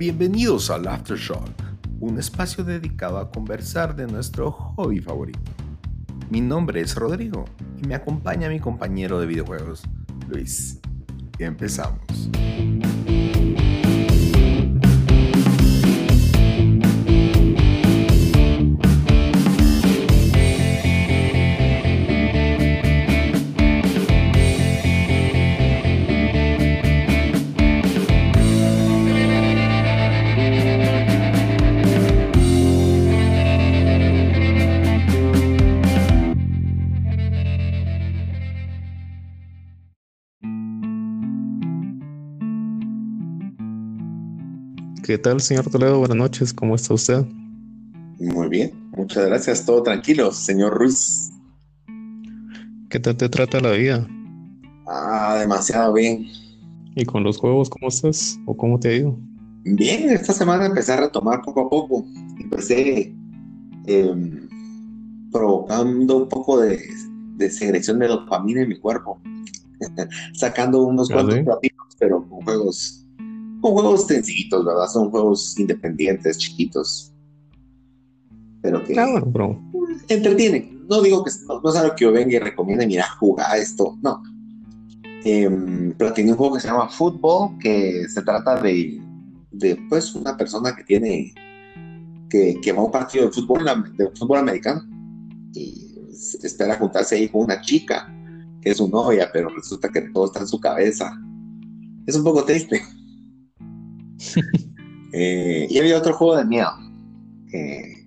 Bienvenidos al Aftershock, un espacio dedicado a conversar de nuestro hobby favorito. Mi nombre es Rodrigo y me acompaña mi compañero de videojuegos, Luis. Empezamos. ¿Qué tal, señor Toledo? Buenas noches, ¿cómo está usted? Muy bien, muchas gracias, todo tranquilo, señor Ruiz. ¿Qué tal te trata la vida? Ah, demasiado bien. ¿Y con los juegos cómo estás? ¿O cómo te ha ido? Bien, esta semana empecé a retomar poco a poco. Empecé em, provocando un poco de, de, secreción de dopamina en mi cuerpo, sacando unos ¿Ah, cuantos platinos, pero con juegos son juegos sencillitos, ¿verdad? Son juegos independientes, chiquitos. Pero que ah, bro. entretienen. No digo que no, es algo que yo venga y recomiende, mira, jugar esto. No. Eh, pero tiene un juego que se llama Football, que se trata de, de pues, una persona que tiene que, que va a un partido de fútbol, de fútbol americano y espera juntarse ahí con una chica que es su novia, pero resulta que todo está en su cabeza. Es un poco triste. Eh, y había otro juego de miedo que,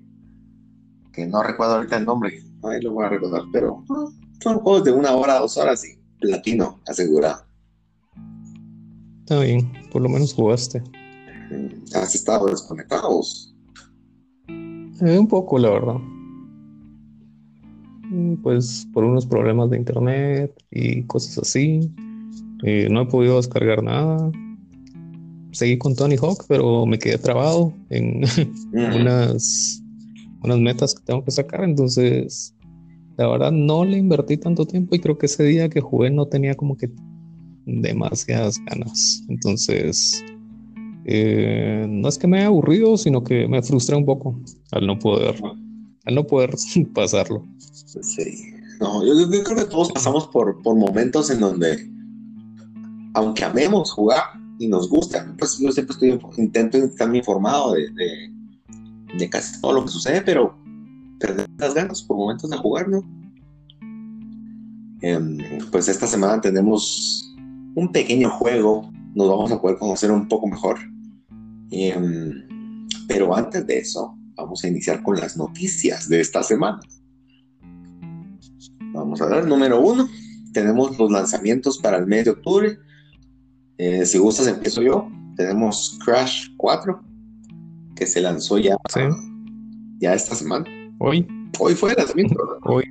no recuerdo ahorita el nombre, ahí lo voy a recordar, pero son juegos de una hora, dos horas y platino asegurado. Está bien, por lo menos jugaste. Mm, ¿Has estado desconectados? Eh, un poco, la verdad. Mm, pues por unos problemas de internet y cosas así. Eh, no he podido descargar nada seguí con Tony Hawk, pero me quedé trabado en unas, unas metas que tengo que sacar. Entonces, la verdad, no le invertí tanto tiempo y creo que ese día que jugué no tenía como que demasiadas ganas. Entonces, eh, no es que me haya aburrido, sino que me frustré un poco al no poder, al no poder pasarlo. Sí. No, yo, yo, creo que todos pasamos por, por momentos en donde, aunque amemos jugar, y nos gusta. Pues yo siempre estoy, intento estar informado de, de, casi todo lo que sucede, pero perder las ganas por momentos de jugar, ¿no? Em, pues esta semana tenemos un pequeño juego, nos vamos a poder conocer un poco mejor. Em, pero antes de eso, vamos a iniciar con las noticias de esta semana. Vamos a ver, número uno, tenemos los lanzamientos para el mes de octubre eh, si gustas, empiezo yo. Tenemos Crash 4, que se lanzó ya, ya esta semana. Hoy. Hoy fue el lanzamiento, Hoy.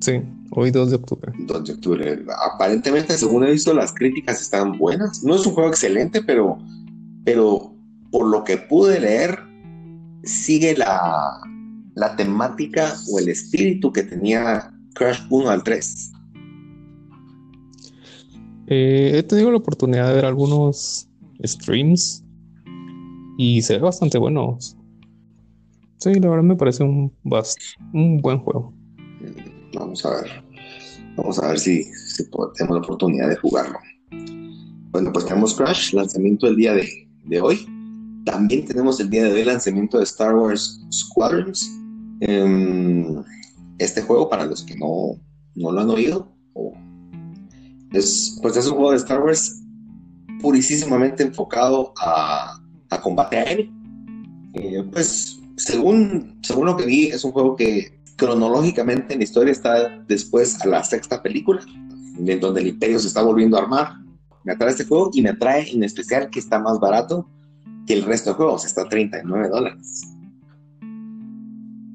Sí, hoy 2 de octubre. 2 de octubre. Aparentemente, según he visto, las críticas están buenas. No es un juego excelente, pero, pero por lo que pude leer, sigue la, la temática o el espíritu que tenía Crash 1 al 3. Eh, he tenido la oportunidad de ver algunos streams y se ve bastante bueno. Sí, la verdad me parece un, un buen juego. Vamos a ver. Vamos a ver si, tenemos la oportunidad de jugarlo. Bueno, pues tenemos Crash, lanzamiento el día de, hoy. También tenemos el día de hoy lanzamiento de Star Wars Squadrons. Em, este juego, para los que no, no lo han oído o es, pues es un juego de Star Wars purísimamente enfocado a, combate aéreo. Eh, pues según, según lo que vi, es un juego que cronológicamente en la historia está después a la sexta película, en donde el imperio se está volviendo a armar. Me atrae este juego y me atrae en especial que está más barato que el resto de juegos, está a 39 dólares.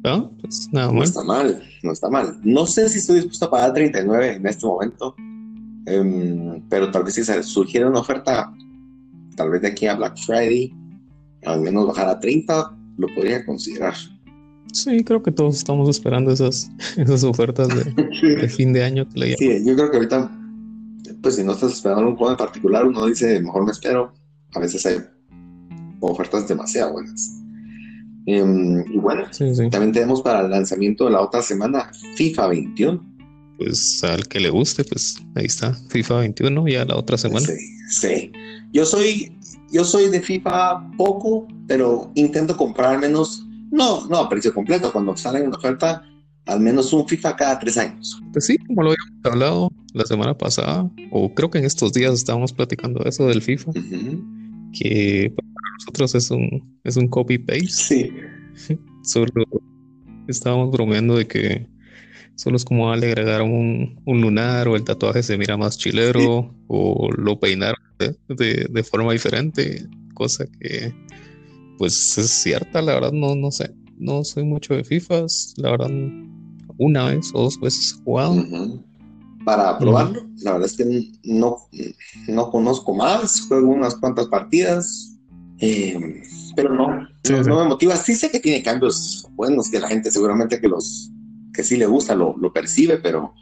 No, pues nada no está mal, no está mal. No sé si estoy dispuesto a pagar 39 en este momento, Em, pero tal vez si surgiera una oferta, tal vez de aquí a Black Friday, al menos bajar a 30, lo podría considerar. Sí, creo que todos estamos esperando esas, esas ofertas de, fin de año que Sí, yo creo que ahorita, pues si no estás esperando un juego en particular, uno dice, mejor me espero. A veces hay ofertas demasiado buenas. Em, y bueno, también tenemos para el lanzamiento de la otra semana FIFA 21. Pues al que le guste, pues ahí está, FIFA 21 ya la otra semana. Sí, sí. Yo soy, yo soy de FIFA poco, pero intento comprar al menos, no, no a precio completo, cuando sale en oferta, al menos un FIFA cada tres años. Pues sí, como lo habíamos hablado la semana pasada, o creo que en estos días estábamos platicando eso del FIFA, que para nosotros es un, es un copy-paste. Sí. Solo estábamos bromeando de que solo es como le agregaron un, un, lunar o el tatuaje se mira más chilero o lo peinaron de, de, forma diferente, cosa que pues es cierta, la verdad no, no sé, no soy mucho de FIFAs, la verdad una vez o dos veces he jugado. Para probarlo, la verdad es que no, no conozco más, juego unas cuantas partidas, eh, pero no, no, me motiva. Sí sé que tiene cambios buenos, que la gente seguramente que los que sí le gusta lo, lo percibe, pero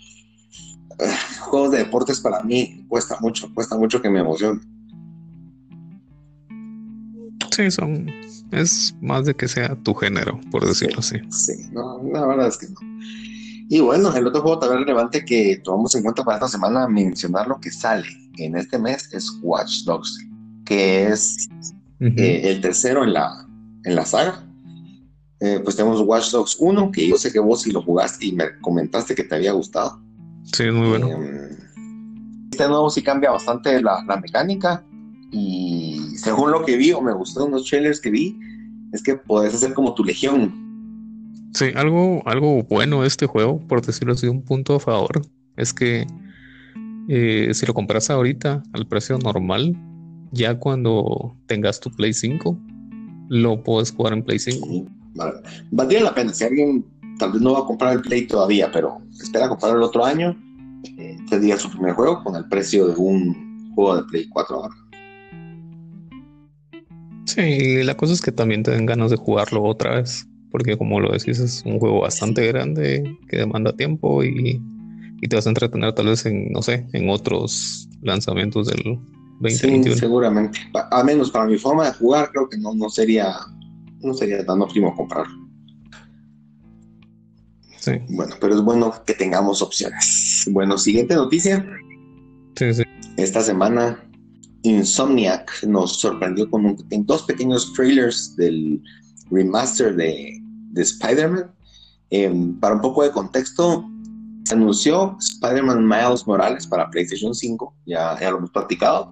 uh, juegos de deportes para mí cuesta mucho, cuesta mucho que me emocione. Sí, son es más de que sea tu género, por decirlo así. Sí, no, la verdad es que no. Y bueno, el otro juego también relevante que tomamos en cuenta para esta semana mencionar lo que sale en este mes es Watch Dogs, que es eh, el tercero en la, en la saga. Eh, pues tenemos Watch Dogs 1, que yo sé que vos sí lo jugaste y me comentaste que te había gustado. Sí, muy bueno. Eh, este nuevo sí cambia bastante la, la mecánica y según lo que vi o me gustó unos trailers que vi, es que puedes hacer como tu legión. Sí, algo, algo bueno de este juego, por decirlo así, un punto a favor, es que eh, si lo compras ahorita al precio normal, ya cuando tengas tu Play 5, lo puedes jugar en Play 5. Valdría la pena, si alguien tal vez no va a comprar el Play todavía, pero espera comprar el otro año, eh, tendría su primer juego con el precio de un juego de Play 4 ahora. Sí, la cosa es que también te den ganas de jugarlo otra vez, porque como lo decís, es un juego bastante grande que demanda tiempo y, te vas a entretener tal vez en, no sé, en otros lanzamientos del 2021. Sí, seguramente. A menos para mi forma de jugar, creo que no, no sería no sería tan óptimo comprarlo. Sí. Bueno, pero es bueno que tengamos opciones. Bueno, siguiente noticia. Sí, sí. Esta semana Insomniac nos sorprendió con dos pequeños trailers del remaster de, Spider-Man. Em, para un poco de contexto, se anunció Spider-Man Miles Morales para PlayStation 5, ya, ya lo hemos platicado,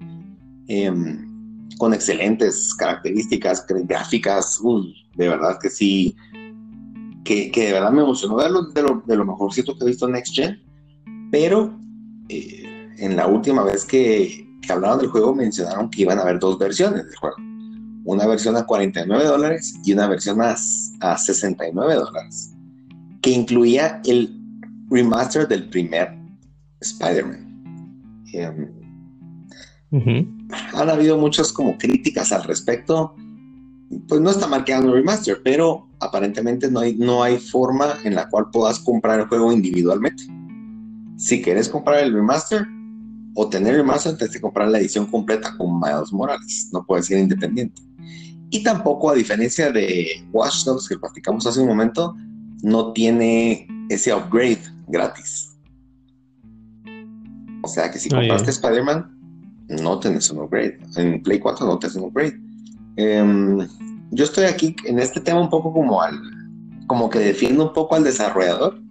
em, con excelentes características gráficas, de verdad que sí, que, de verdad me emocionó de lo, de lo mejorcito que he visto en Next Gen, pero eh, en la última vez que, hablaron del juego mencionaron que iban a haber dos versiones del juego. Una versión a 49 dólares y una versión a, a 69 dólares, que incluía el remaster del primer Spider-Man. Em, han habido muchas como críticas al respecto. Pues no está marcando el remaster, pero aparentemente no hay, no hay forma en la cual puedas comprar el juego individualmente. Si quieres comprar el remaster, o tener más antes de comprar la edición completa con Miles Morales. No puede ser independiente. Y tampoco, a diferencia de Watch Dogs que platicamos hace un momento, no tiene ese upgrade gratis. O sea que si compraste Spider-Man, no tenés un upgrade. En Play 4 no tenés un upgrade. Em, yo estoy aquí en este tema un poco como al, como que defiendo un poco al desarrollador.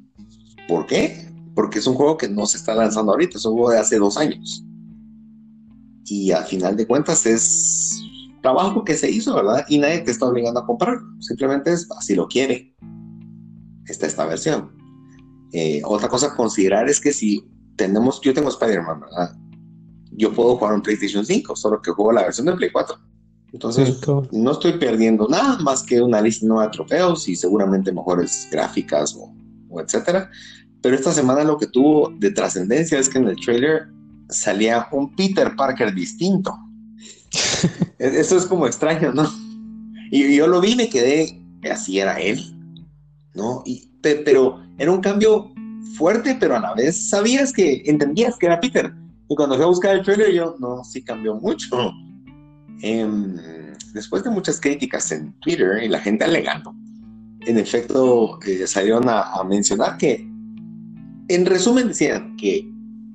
¿Por qué? porque es un juego que no se está lanzando ahorita, es un juego de hace dos años. Y al final de cuentas es trabajo que se hizo, ¿verdad? Y nadie te está obligando a comprarlo, simplemente es así lo quiere. Esta esta versión. Eh, otra cosa a considerar es que si tenemos, yo tengo Spider-Man, ¿verdad? Yo puedo jugar en PlayStation 5, solo que juego la versión de Play 4. Entonces, no estoy perdiendo nada más que una lista nueva de trofeos y seguramente mejores gráficas o, o etcétera. Pero esta semana lo que tuvo de trascendencia es que en el trailer salía un Peter Parker distinto. Eso es como extraño, ¿no? Y yo lo vi y me quedé, así era él, ¿no? Y, pero era un cambio fuerte, pero a la vez sabías que, entendías que era Peter. Y cuando fui a buscar el trailer, yo, no, sí cambió mucho. Em, después de muchas críticas en Twitter y la gente alegando, en efecto eh, salieron a, mencionar que, en resumen, decían que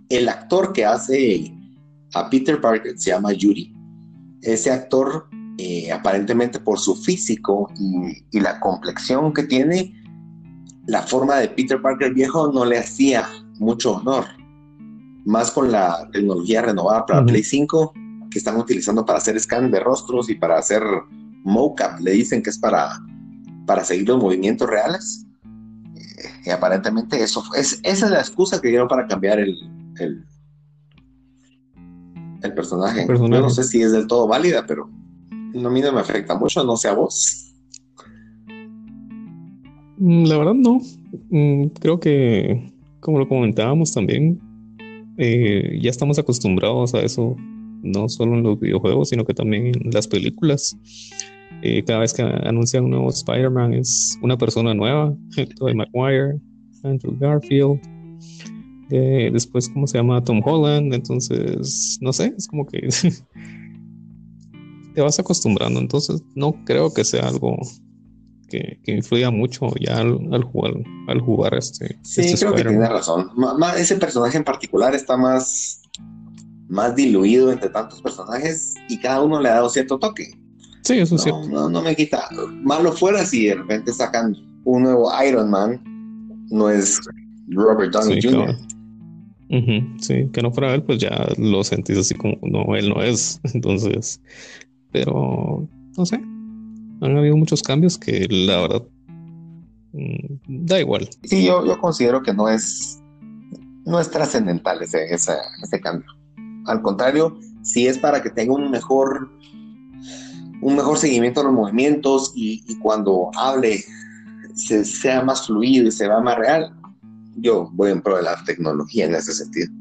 el actor que hace a Peter Parker se llama Yuri. Ese actor, eh, aparentemente por su físico y, la complexión que tiene, la forma de Peter Parker viejo no le hacía mucho honor. Más con la tecnología renovada para Play 5 que están utilizando para hacer scan de rostros y para hacer mocap, le dicen que es para, para seguir los movimientos reales. Eh, y aparentemente eso es, esa es la excusa que dieron para cambiar el, el, personaje. Yo no sé si es del todo válida, pero no, a mí no me afecta mucho, no sé a vos. Mm, la verdad no. Mm, creo que, como lo comentábamos también, eh, ya estamos acostumbrados a eso no solo en los videojuegos, sino que también en las películas. Eh, cada vez que anuncian un nuevo Spider-Man es una persona nueva, Tobey Maguire, Andrew Garfield, después, ¿cómo se llama? Tom Holland, entonces, no sé, es como que te vas acostumbrando, entonces no creo que sea algo que, influya mucho ya al, jugar, al jugar este. Sí, este creo que tiene razón. ese personaje en particular está más más diluido entre tantos personajes y cada uno le ha dado cierto toque. Sí, eso sí. No, no, me quita. Malo fuera si de repente sacan un nuevo Iron Man, no es Robert Downey Jr. Sí, que no fuera él, pues ya lo sentís así como, no, él no es. Entonces, pero no sé. Han habido muchos cambios que la verdad mm, da igual. Sí, yo, yo considero que no es, no es trascendental ese, ese cambio. Al contrario, si es para que tenga un mejor, un mejor seguimiento de los movimientos y, cuando hable se, sea más fluido y se va más real, yo voy en pro de la tecnología en ese sentido.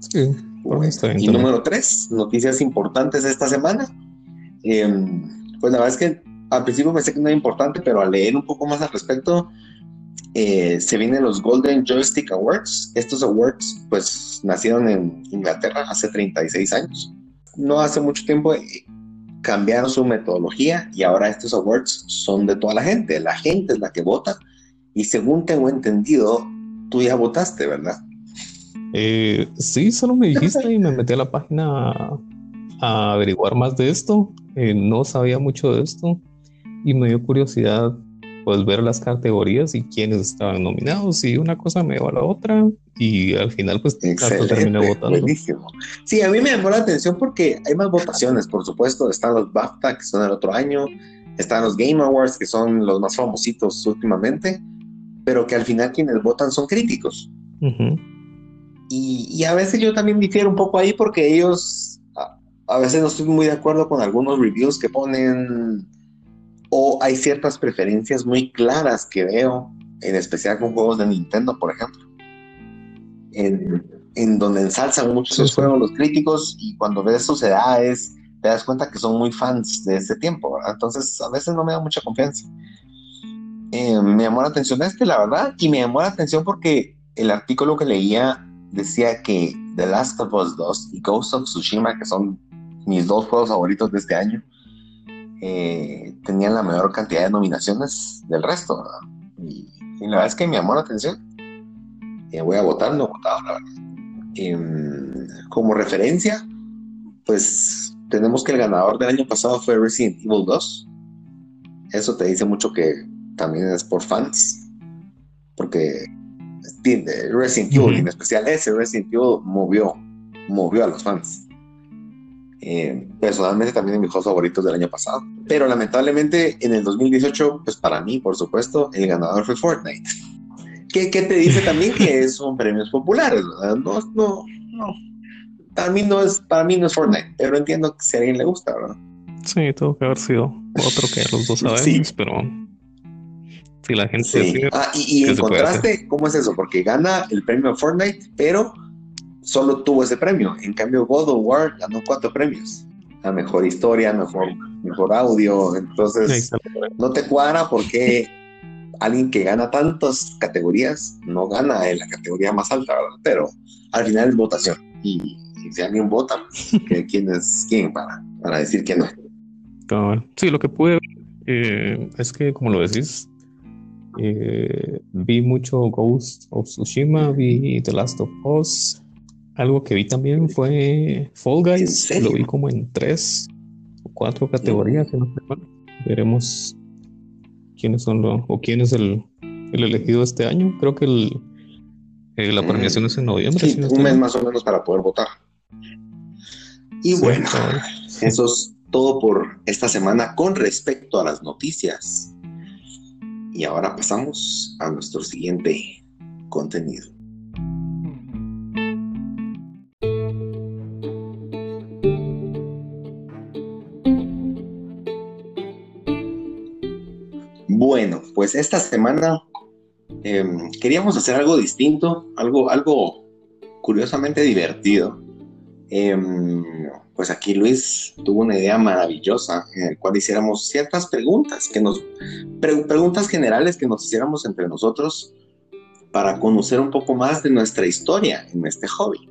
Sí, y número tres, noticias importantes esta semana. Em, pues la verdad es que al principio pensé que no era importante, pero al leer un poco más al respecto, eh, se vienen los Golden Joystick Awards. Estos awards, pues, nacieron en Inglaterra hace 36 años. No hace mucho tiempo eh, cambiaron su metodología y ahora estos awards son de toda la gente. La gente es la que vota y según tengo entendido, tú ya votaste, ¿verdad? Eh, sí, solo me dijiste y me metí a la página a averiguar más de esto. no sabía mucho de esto y me dio curiosidad pues ver las categorías y quiénes estaban nominados y una cosa me llevó a la otra y al final pues terminé votando. Buenísimo. Sí, a mí me llamó la atención porque hay más votaciones, por supuesto, están los BAFTA que son el otro año, están los Game Awards que son los más famositos últimamente, pero que al final quienes votan son críticos. y, y, a veces yo también difiero un poco ahí porque ellos, a, a veces no estoy muy de acuerdo con algunos reviews que ponen o hay ciertas preferencias muy claras que veo, en especial con juegos de Nintendo, por ejemplo, en, donde ensalzan muchos esos juegos los críticos y cuando ves eso se da es, te das cuenta que son muy fans de ese tiempo, entonces a veces no me da mucha confianza. Eh, me llamó la atención este, la verdad, y me llamó la atención porque el artículo que leía decía que The Last of Us 2 y Ghost of Tsushima, que son mis dos juegos favoritos de este año, eh, tenían la mayor cantidad de nominaciones del resto. Y, la verdad es que me llamó la atención. Eh, voy a votar, no he votado, la verdad. Em, como referencia, pues tenemos que el ganador del año pasado fue Resident Evil 2. Eso te dice mucho que también es por fans, porque Resident Evil, en especial ese Resident Evil, movió, movió a los fans. Eh, personalmente también de mis juegos favoritos del año pasado. Pero lamentablemente en el 2018, pues para mí, por supuesto, el ganador fue Fortnite. ¿Qué, te dice también que son premios populares? No, no, no. Para mí no es, para mí no es Fortnite, pero entiendo que si a alguien le gusta, ¿verdad? Sí, tuvo que haber sido otro que los dos sabemos, pero si la gente sí. ah, y, y en contraste, ¿cómo es eso? Porque gana el premio Fortnite, pero solo tuvo ese premio. En cambio, God of War ganó cuatro premios. La mejor historia, mejor, mejor audio. Entonces, no te cuadra porque alguien que gana tantas categorías no gana en la categoría más alta, Pero al final es votación. Y, si alguien vota, ¿quién es quién para, para decir que no? Sí, lo que pude eh, es que, como lo decís, eh, vi mucho Ghost of Tsushima, vi The Last of Us. Algo que vi también fue Fall Guys. Lo vi como en tres o cuatro categorías. Veremos quiénes son los, o quién es el, el elegido este año. Creo que el, eh, la premiación es en noviembre. un mes más o menos para poder votar. Y bueno, eso es todo por esta semana con respecto a las noticias. Y ahora pasamos a nuestro siguiente contenido. Pues esta semana em, queríamos hacer algo distinto, algo, algo curiosamente divertido. Em, pues aquí Luis tuvo una idea maravillosa en el cual hiciéramos ciertas preguntas, que nos, preguntas generales que nos hiciéramos entre nosotros para conocer un poco más de nuestra historia en este hobby.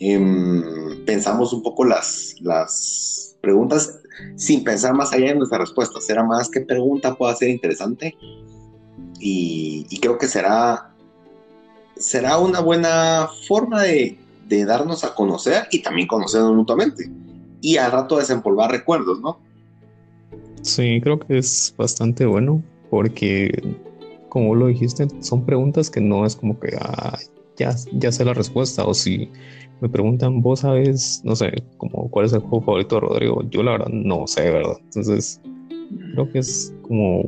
Em, pensamos un poco las, las preguntas sin pensar más allá de nuestras respuestas, era más qué pregunta pueda ser interesante y, creo que será, será una buena forma de, de darnos a conocer y también conocernos mutuamente. Y al rato desempolvar recuerdos, ¿no? Sí, creo que es bastante bueno porque, como lo dijiste, son preguntas que no es como que ya, ya sé la respuesta o si me preguntan, vos sabes, no sé, como cuál es el juego favorito de Rodrigo, yo la verdad no sé, ¿verdad? Entonces, creo que es como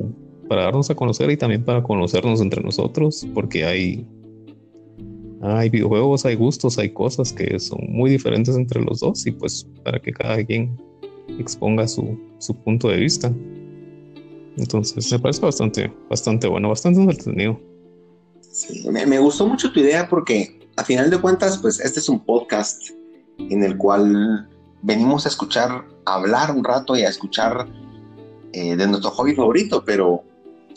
para darnos a conocer y también para conocernos entre nosotros, porque hay hay videojuegos, hay gustos, hay cosas que son muy diferentes entre los dos y pues para que cada quien exponga su, punto de vista. Entonces me parece bastante, bastante bueno, bastante entretenido. Me, gustó mucho tu idea porque a final de cuentas, pues este es un podcast en el cual venimos a escuchar, a hablar un rato y a escuchar eh, de nuestro hobby favorito, pero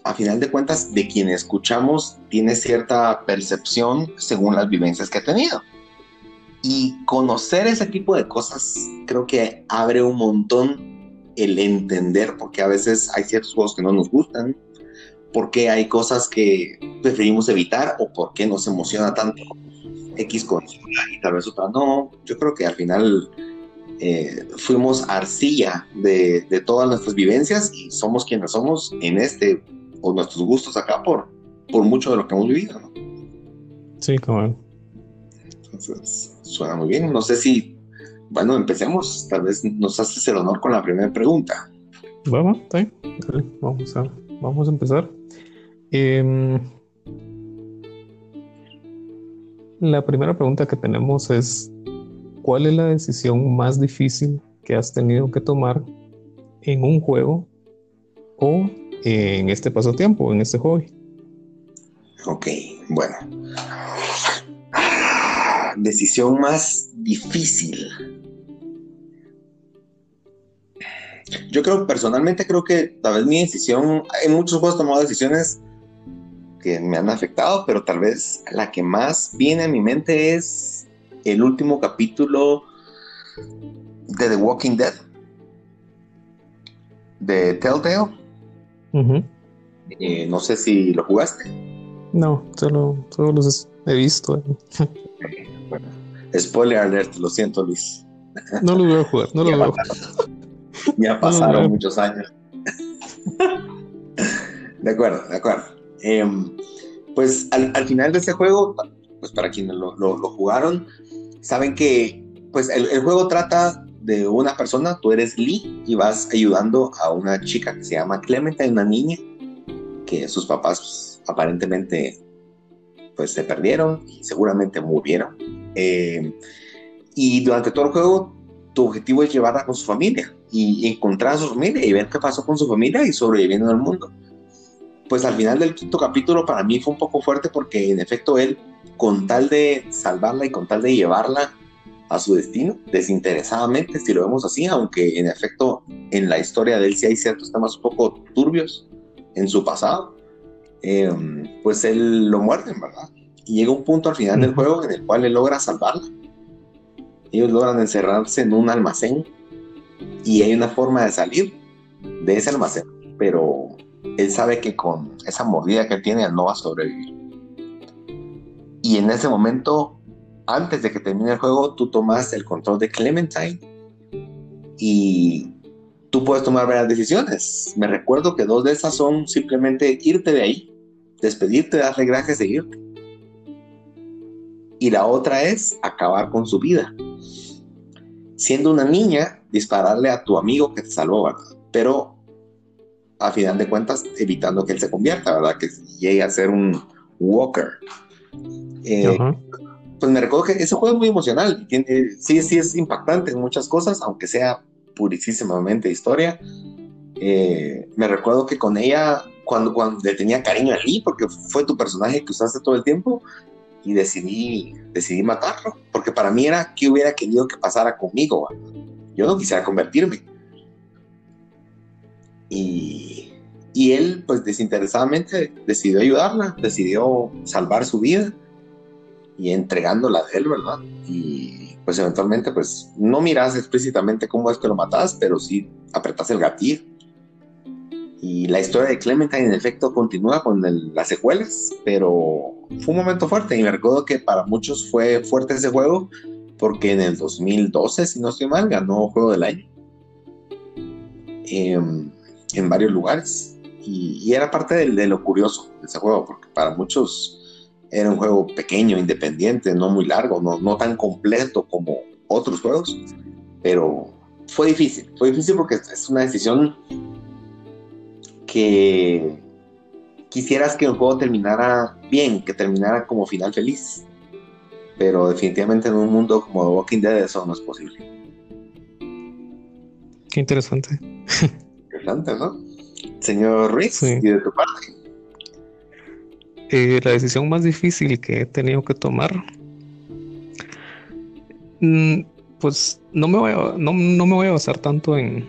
a final de cuentas, de quien escuchamos tiene cierta percepción según las vivencias que ha tenido. Y conocer ese tipo de cosas creo que abre un montón el entender porque a veces hay ciertos juegos que no nos gustan, porque hay cosas que preferimos evitar o por qué nos emociona tanto X consola y tal vez otra no. Yo creo que al final eh, fuimos arcilla de, de, todas nuestras vivencias y somos quienes somos en este o nuestros gustos acá por, por mucho de lo que hemos vivido, ¿no? Sí, como. Entonces, suena muy bien. No sé si, bueno, empecemos. Tal vez nos haces el honor con la primera pregunta. Vamos, vamos, a, vamos a empezar. Em, la primera pregunta que tenemos es, ¿cuál es la decisión más difícil que has tenido que tomar en un juego o en este pasatiempo, en este hobby. Ok, bueno. Decisión más difícil. Yo creo, personalmente creo que tal vez mi decisión, en muchos juegos he tomado decisiones que me han afectado, pero tal vez la que más viene a mi mente es el último capítulo de The Walking Dead de Telltale eh, no sé si lo jugaste. No, solo, solo los he visto. bueno, spoiler alert, lo siento, Luis. No lo voy a jugar, no lo voy a jugar. Ya pasaron muchos años. de acuerdo, de acuerdo. Em, pues al, final de ese juego, pues para quienes lo, jugaron, saben que pues el, juego trata de una persona, tú eres Lee y vas ayudando a una chica que se llama Clemente, una niña que sus papás pues, aparentemente pues se perdieron y seguramente murieron. Eh, y durante todo el juego tu objetivo es llevarla con su familia y encontrar a su familia y ver qué pasó con su familia y sobreviviendo en el mundo. Pues al final del quinto capítulo para mí fue un poco fuerte porque en efecto él, con tal de salvarla y con tal de llevarla a su destino desinteresadamente, si lo vemos así, aunque en efecto en la historia de él sí hay ciertos temas un poco turbios en su pasado, em, pues él lo muerde, ¿verdad? Y llega un punto al final del juego en el cual él logra salvarla. Ellos logran encerrarse en un almacén y hay una forma de salir, de ese almacén, pero él sabe que con esa mordida que tiene no va a sobrevivir. Y en ese momento, antes de que termine el juego, tú tomas el control de Clementine y tú puedes tomar varias decisiones. Me recuerdo que dos de esas son simplemente irte de ahí, despedirte, darle gracias seguirte. Y la otra es acabar con su vida. Siendo una niña, dispararle a tu amigo que te salvó, ¿verdad? Pero a final de cuentas, evitando que él se convierta, ¿verdad? Que llegue a ser un walker. Eh, pues me recuerdo que ese juego es muy emocional. sí, sí es impactante en muchas cosas, aunque sea purísimamente historia. Eh, me recuerdo que con ella, cuando, cuando le tenía cariño a Lee, porque fue tu personaje que usaste todo el tiempo, y decidí, decidí matarlo, porque para mí era que hubiera querido que pasara conmigo. Yo no quisiera convertirme. Y, él, pues desinteresadamente, decidió ayudarla, decidió salvar su vida y entregándola de él, ¿verdad? Y pues eventualmente, pues no miras explícitamente cómo es que lo matas, pero sí apretas el gatillo. Y la historia de Clementine, en efecto, continúa con las secuelas, pero fue un momento fuerte. Y me recuerdo que para muchos fue fuerte ese juego, porque en el 2012, si no estoy mal, ganó Juego del Año em, en varios lugares. Y, era parte de, de, lo curioso de ese juego, porque para muchos era un juego pequeño, independiente, no muy largo, no, no tan completo como otros juegos, pero fue difícil, fue difícil porque es una decisión que quisieras que el juego terminara bien, que terminara como final feliz, pero definitivamente en un mundo como The Walking Dead eso no es posible. Qué interesante. Interesante, ¿no? Señor Ruiz, y de tu parte. Eh, la decisión más difícil que he tenido que tomar, mm, pues no me voy a, no, me voy a basar tanto en,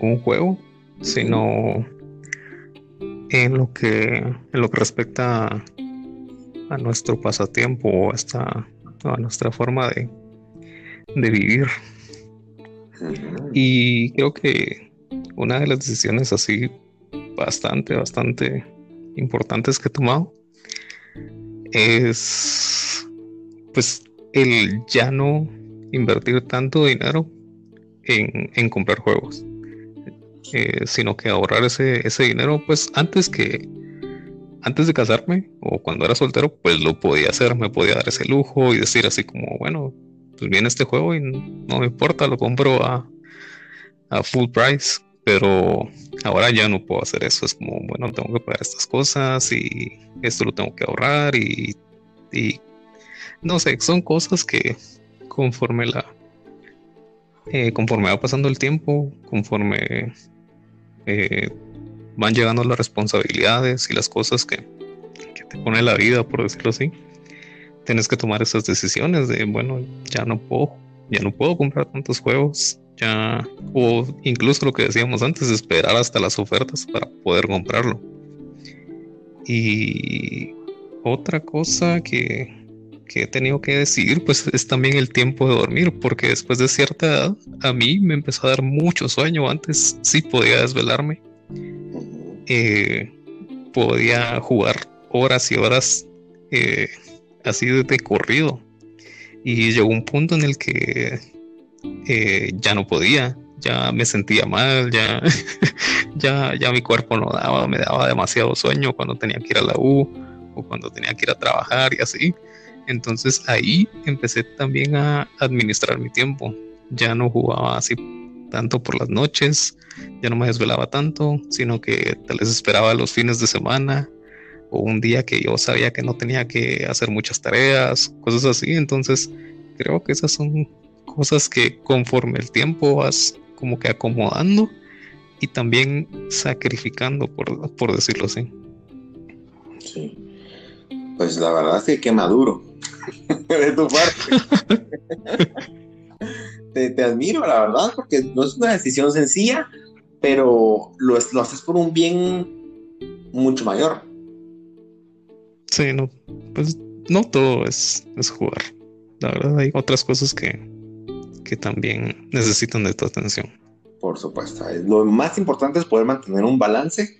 un juego, sino en lo que, en lo que respecta a, nuestro pasatiempo o hasta a nuestra forma de, de vivir. Y creo que una de las decisiones así bastante, bastante importantes que he tomado es pues el ya no invertir tanto dinero en, comprar juegos. Eh, sino que ahorrar ese, ese dinero, pues antes que antes de casarme o cuando era soltero, pues lo podía hacer, me podía dar ese lujo y decir así como, bueno, pues viene este juego y no me importa, lo compro a, a full price, pero ahora ya no puedo hacer eso, es como, bueno, tengo que pagar estas cosas y esto lo tengo que ahorrar y, no sé, son cosas que conforme la eh, conforme va pasando el tiempo, conforme eh, van llegando las responsabilidades y las cosas que, que, te pone la vida, por decirlo así, tienes que tomar esas decisiones de, bueno, ya no puedo, ya no puedo comprar tantos juegos, ya, o incluso lo que decíamos antes, esperar hasta las ofertas para poder comprarlo. Y otra cosa que, he tenido que decidir, pues es también el tiempo de dormir, porque después de cierta edad, a mí me empezó a dar mucho sueño. Antes sí podía desvelarme, eh, podía jugar horas y horas eh, así de corrido. Y llegó un punto en el que eh, ya no podía, ya me sentía mal, ya, ya, ya mi cuerpo no daba, me daba demasiado sueño cuando tenía que ir a la U o cuando tenía que ir a trabajar y así. Entonces ahí empecé también a administrar mi tiempo. Ya no jugaba así tanto por las noches, ya no me desvelaba tanto, sino que tal vez esperaba los fines de semana o un día que yo sabía que no tenía que hacer muchas tareas, cosas así. Entonces creo que esas son cosas que conforme el tiempo vas como que acomodando y también sacrificando, por, por decirlo así. Sí. Pues la verdad es que qué maduro de tu parte. te, admiro, la verdad, porque no es una decisión sencilla, pero lo, lo haces por un bien mucho mayor. Sí, no, pues no todo es, es jugar. La verdad hay otras cosas que, que también necesitan de tu atención. Por supuesto. Lo más importante es poder mantener un balance,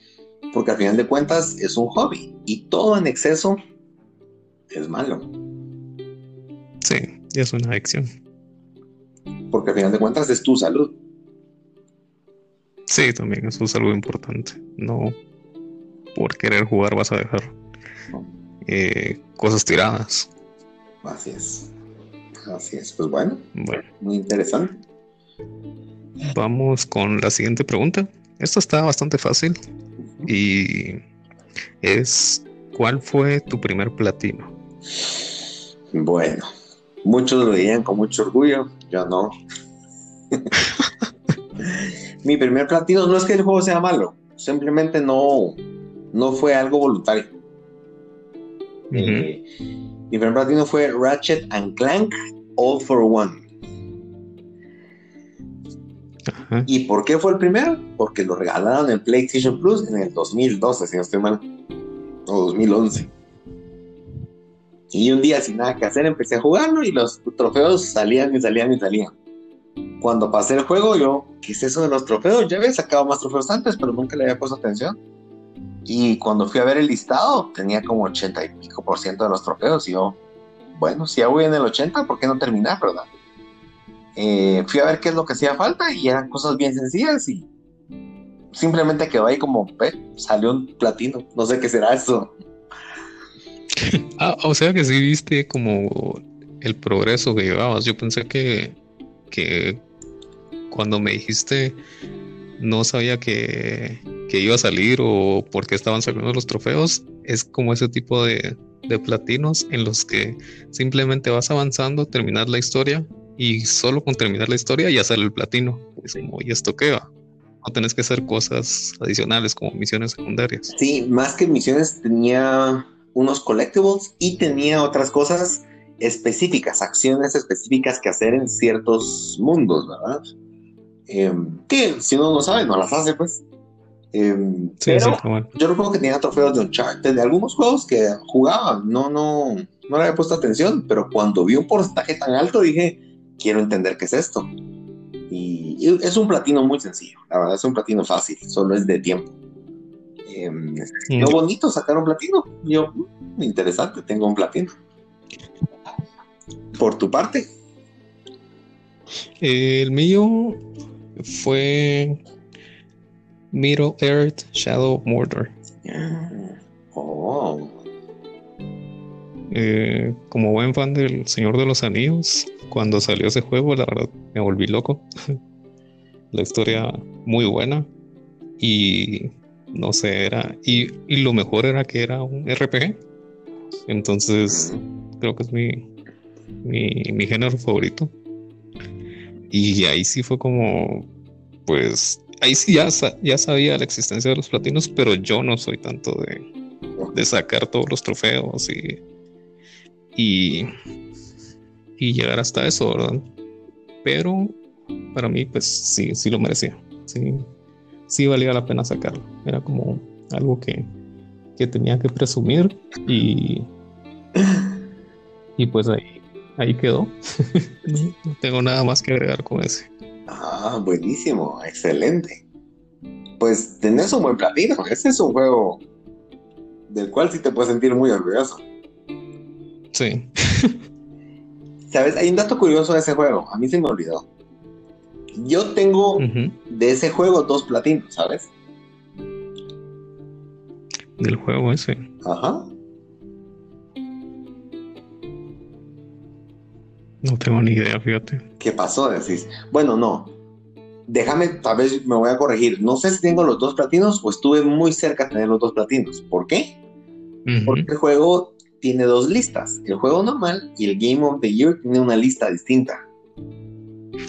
porque al final de cuentas es un hobby y todo en exceso es malo. Sí, es una adicción. Porque al final de cuentas es tu salud. Sí, también eso es algo importante. No por querer jugar vas a dejar eh, cosas tiradas. Así es. Así es. Pues bueno, bueno, muy interesante. Vamos con la siguiente pregunta. Esto está bastante fácil y es ¿cuál fue tu primer platino? Bueno, muchos lo dirían con mucho orgullo, yo no. Mi primer platino no es que el juego sea malo, simplemente no, no fue algo voluntario. Eh, mi primer platino fue Ratchet and Clank All for One. ¿Y por qué fue el primero? Porque lo regalaron en PlayStation Plus en el 2012, si no estoy mal, o 2011. Y un día sin nada que hacer empecé a jugarlo y los trofeos salían y salían y salían. Cuando pasé el juego, yo, ¿qué es eso de los trofeos? Ya había sacado más trofeos antes, pero nunca le había puesto atención. Y cuando fui a ver el listado, tenía como 80 y pico por ciento de los trofeos. Y yo, bueno, si ya voy en el 80, ¿por qué no terminar, verdad? Eh, fui a ver qué es lo que hacía falta y eran cosas bien sencillas y simplemente quedó ahí como, salió un platino, no sé qué será eso. ah, o sea que sí viste como el progreso que llevabas. Yo pensé que, que cuando me dijiste no sabía que, que, iba a salir o por qué estaban saliendo los trofeos, es como ese tipo de, de platinos en los que simplemente vas avanzando, terminar la historia y solo con terminar la historia ya sale el platino. Es como, ¿y esto qué va? No tenés que hacer cosas adicionales como misiones secundarias. Sí, más que misiones tenía unos collectibles y tenía otras cosas específicas, acciones específicas que hacer en ciertos mundos, ¿verdad? Em, que si uno no sabe, no las hace, pues. Em, pero yo recuerdo que tenía trofeos de Uncharted, de algunos juegos que jugaba, no, no, no le había puesto atención, pero cuando vi un porcentaje tan alto dije, quiero entender qué es esto. Y, es un platino muy sencillo, la verdad es un platino fácil, solo es de tiempo. Eh, lo bonito sacar un platino. Yo, mm, interesante, tengo un platino. Por tu parte. El mío fue Middle Earth Shadow Mordor. Oh. Eh, como buen fan del Señor de los Anillos, cuando salió ese juego, la verdad me volví loco. la historia muy buena y no sé, era. Y, lo mejor era que era un RPG. Entonces, creo que es mi, mi, género favorito. Y ahí sí fue como, pues, ahí sí ya, ya sabía la existencia de los platinos, pero yo no soy tanto de, de sacar todos los trofeos y, y, y llegar hasta eso, ¿verdad? Pero para mí, pues sí, sí lo merecía. Sí, sí valía la pena sacarlo. Era como algo que, que tenía que presumir y, y pues ahí, ahí quedó. no tengo nada más que agregar con ese. Ah, buenísimo, excelente. Pues tenés un buen platino. Ese es un juego del cual sí te puedes sentir muy orgulloso. Sí. ¿Sabes? Hay un dato curioso de ese juego. A mí se me olvidó. Yo tengo de ese juego dos platinos, ¿sabes? Del juego ese. Ajá. No tengo ni idea, fíjate. ¿Qué pasó? Decís. Bueno, no. Déjame, tal vez me voy a corregir. No sé si tengo los dos platinos o estuve muy cerca de tener los dos platinos. ¿Por qué? Porque el juego tiene dos listas. El juego normal y el Game of the Year tiene una lista distinta.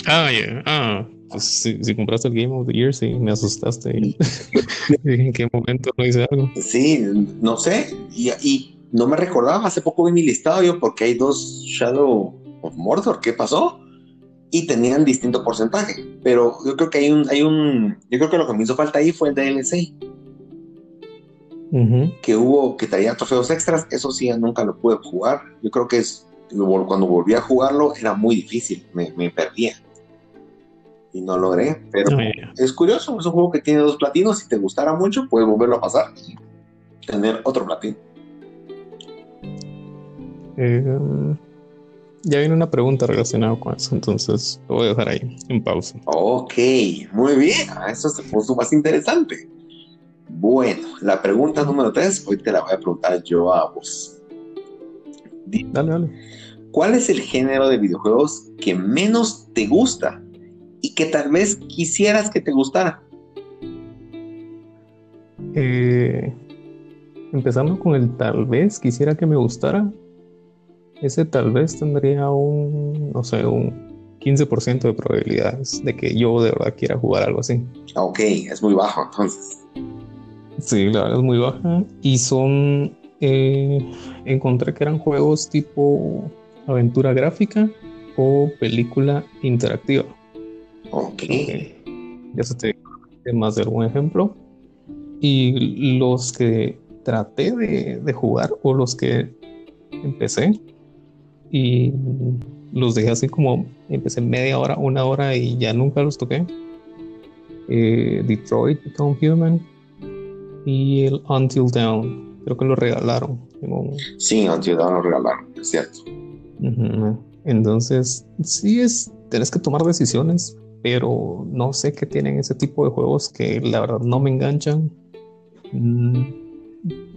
Ah, yeah. Ah, pues si, compraste el Game of the Year, sí, me asustaste. ¿En qué momento no hice algo? Sí, no sé. Y, no me recordaba, hace poco vi mi listado yo porque hay dos Shadow Mordor. ¿Qué pasó? Y tenían distinto porcentaje. Pero yo creo que hay un, hay un. Yo creo que lo que me hizo falta ahí fue el DLC. Que hubo, que traía trofeos extras. Eso sí, nunca lo pude jugar. Yo creo que es. Cuando volví a jugarlo era muy difícil, me, me perdía. y no logré, pero es curioso, es un juego que tiene dos platinos, si te gustara mucho, puedes volverlo a pasar y tener otro platino. Eh, ya viene una pregunta relacionada con eso, entonces lo voy a dejar ahí en pausa. Ok, muy bien, ah, eso se puso más interesante. Bueno, la pregunta número tres, hoy te la voy a preguntar yo a vos. Dale, dale. ¿Cuál es el género de videojuegos que menos te gusta y que tal vez quisieras que te gustara? Eh, empezando con el tal vez quisiera que me gustara. Ese tal vez tendría un, no sé, un 15% de probabilidades de que yo de verdad quiera jugar algo así. Ok, es muy bajo entonces. Sí, la verdad es muy baja. Y son, eh, encontré que eran juegos tipo aventura gráfica o película interactiva. Ok. Ya se te más de algún ejemplo. Y los que traté de, jugar o los que empecé y los dejé así como empecé media hora, una hora y ya nunca los toqué. Eh, Detroit Become Human y el Until Dawn. Creo que lo regalaron. Sí, Until Dawn lo regalaron, es cierto. Entonces, sí es, tienes que tomar decisiones, pero no sé qué tienen ese tipo de juegos que la verdad no me enganchan. Mm,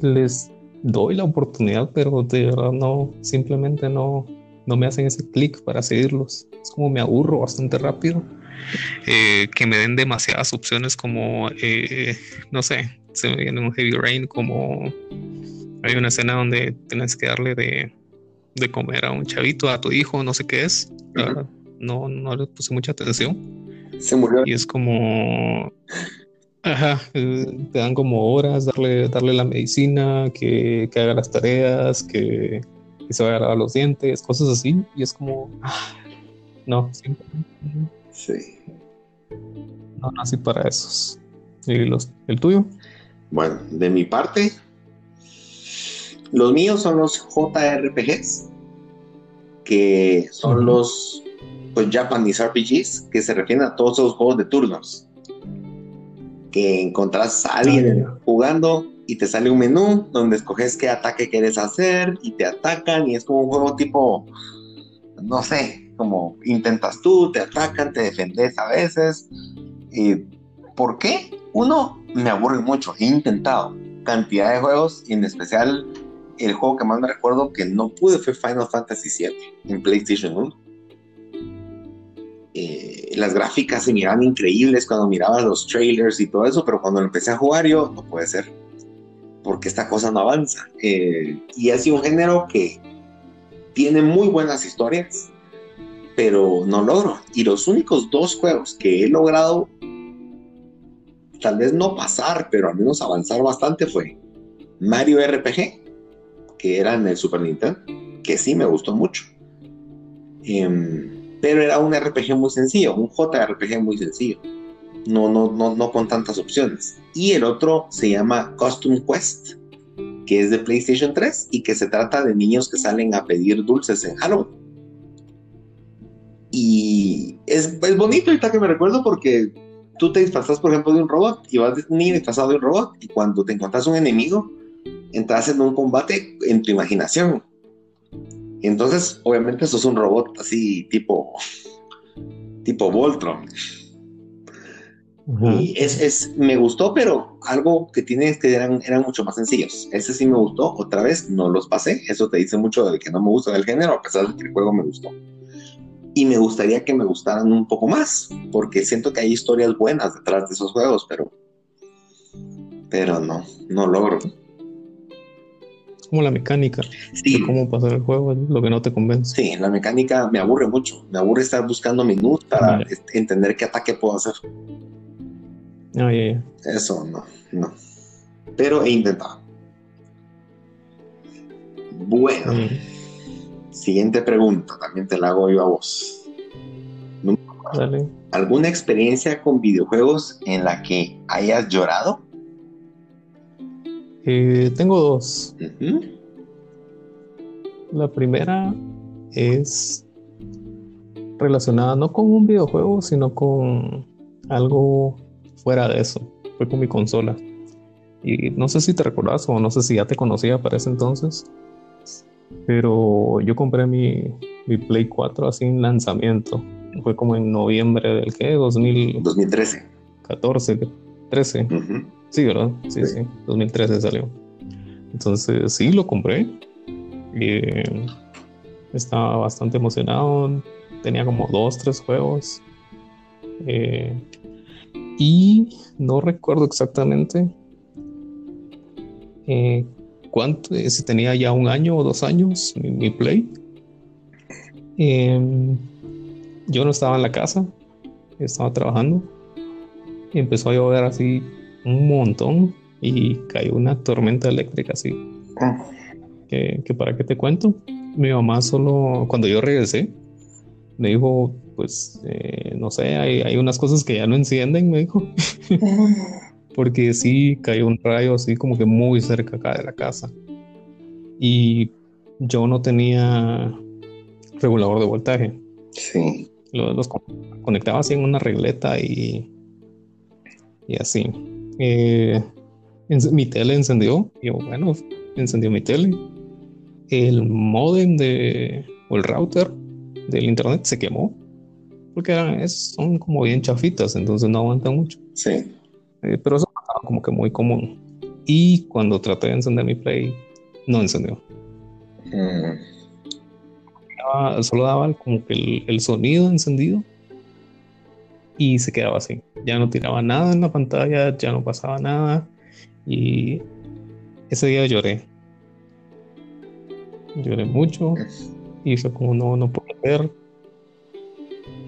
les doy la oportunidad, pero de verdad no, simplemente no, no me hacen ese clic para seguirlos. Es como me aburro bastante rápido. Eh, que me den demasiadas opciones como, eh, no sé, se me viene un Heavy Rain como hay una escena donde tienes que darle de, de comer a un chavito, a tu hijo, no sé qué es. no, no le puse mucha atención. Se murió. Y es como. Ajá, eh, te dan como horas, darle, darle la medicina, que, que haga las tareas, que, se vaya a lavar los dientes, cosas así. Y es como. Ah, no, simplemente. Sí. No nací para esos. ¿Y los, el tuyo? Bueno, de mi parte, los míos son los JRPGs, que son los pues, Japanese RPGs, que se refieren a todos esos juegos de turnos. Que encontrás a alguien jugando y te sale un menú donde escoges qué ataque quieres hacer y te atacan y es como un juego tipo, no sé, como intentas tú, te atacan, te defendes a veces. ¿Y ¿Por qué? Uno, me aburre mucho, he intentado cantidad de juegos y en especial el juego que más me recuerdo que no pude fue Final Fantasy VII en PlayStation 1. Eh, las gráficas se miraban increíbles cuando miraba los trailers y todo eso, pero cuando lo empecé a jugar yo, no puede ser, porque esta cosa no avanza. Eh, y ha sido un género que tiene muy buenas historias, pero no logro. Y los únicos dos juegos que he logrado, tal vez no pasar, pero al menos avanzar bastante, fue Mario RPG que era en el Super Nintendo, que sí me gustó mucho. Em, pero era un RPG muy sencillo, un JRPG muy sencillo. No, no, no, no con tantas opciones. Y el otro se llama Costume Quest, que es de PlayStation 3 y que se trata de niños que salen a pedir dulces en Halloween. Y es, es bonito ahorita que me recuerdo porque tú te disfrazas, por ejemplo, de un robot y vas un disfrazado de un robot y cuando te encuentras un enemigo, entras en un combate en tu imaginación. Y entonces, obviamente, eso es un robot así tipo, tipo Voltron. Y es, es, me gustó, pero algo que tiene es que eran, eran mucho más sencillos. Ese sí me gustó, otra vez no los pasé. Eso te dice mucho de que no me gusta el género, a pesar de que el juego me gustó. Y me gustaría que me gustaran un poco más, porque siento que hay historias buenas detrás de esos juegos, pero, pero no, no logro como la mecánica de cómo pasar el juego, lo que no te convence. Sí, la mecánica me aburre mucho. Me aburre estar buscando menús para entender qué ataque puedo hacer. Ah, Eso no, no. Pero he intentado. Bueno, siguiente pregunta, también te la hago yo a vos. ¿Alguna experiencia con videojuegos en la que hayas llorado? Eh, tengo dos. La primera es relacionada no con un videojuego, sino con algo fuera de eso. Fue con mi consola. Y no sé si te recuerdas o no sé si ya te conocía para ese entonces. Pero yo compré mi, mi Play 4 así en lanzamiento. Fue como en noviembre del que 2013. 14, 13. Sí, ¿verdad? Sí, sí, 2013 salió. Entonces sí, lo compré. Estaba bastante emocionado. Tenía como dos, tres juegos. Eh, y no recuerdo exactamente eh, cuánto, eh, si tenía ya un año o dos años mi, Play. Em, yo no estaba en la casa, estaba trabajando. Y empezó a llover así un montón y cayó una tormenta eléctrica así. Ah. Que, para qué te cuento, mi mamá solo, cuando yo regresé, me dijo, pues, eh, no sé, hay, hay, unas cosas que ya no encienden, me dijo. Porque sí cayó un rayo así como que muy cerca acá de la casa. Y yo no tenía regulador de voltaje. Sí. Los, conectaba así en una regleta y, y así. Eh, mi tele encendió. Y yo, bueno, encendió mi tele. El modem de, o el router del internet se quemó. Porque son como bien chafitas, entonces no aguantan mucho. Sí. Eh, pero eso pasaba como que muy común. Y cuando traté de encender mi play, no encendió. Mm. solo daba como que el, sonido encendido y se quedaba así. Ya no tiraba nada en la pantalla, ya no pasaba nada. Y ese día lloré. Lloré mucho y fue como no, no puedo ver.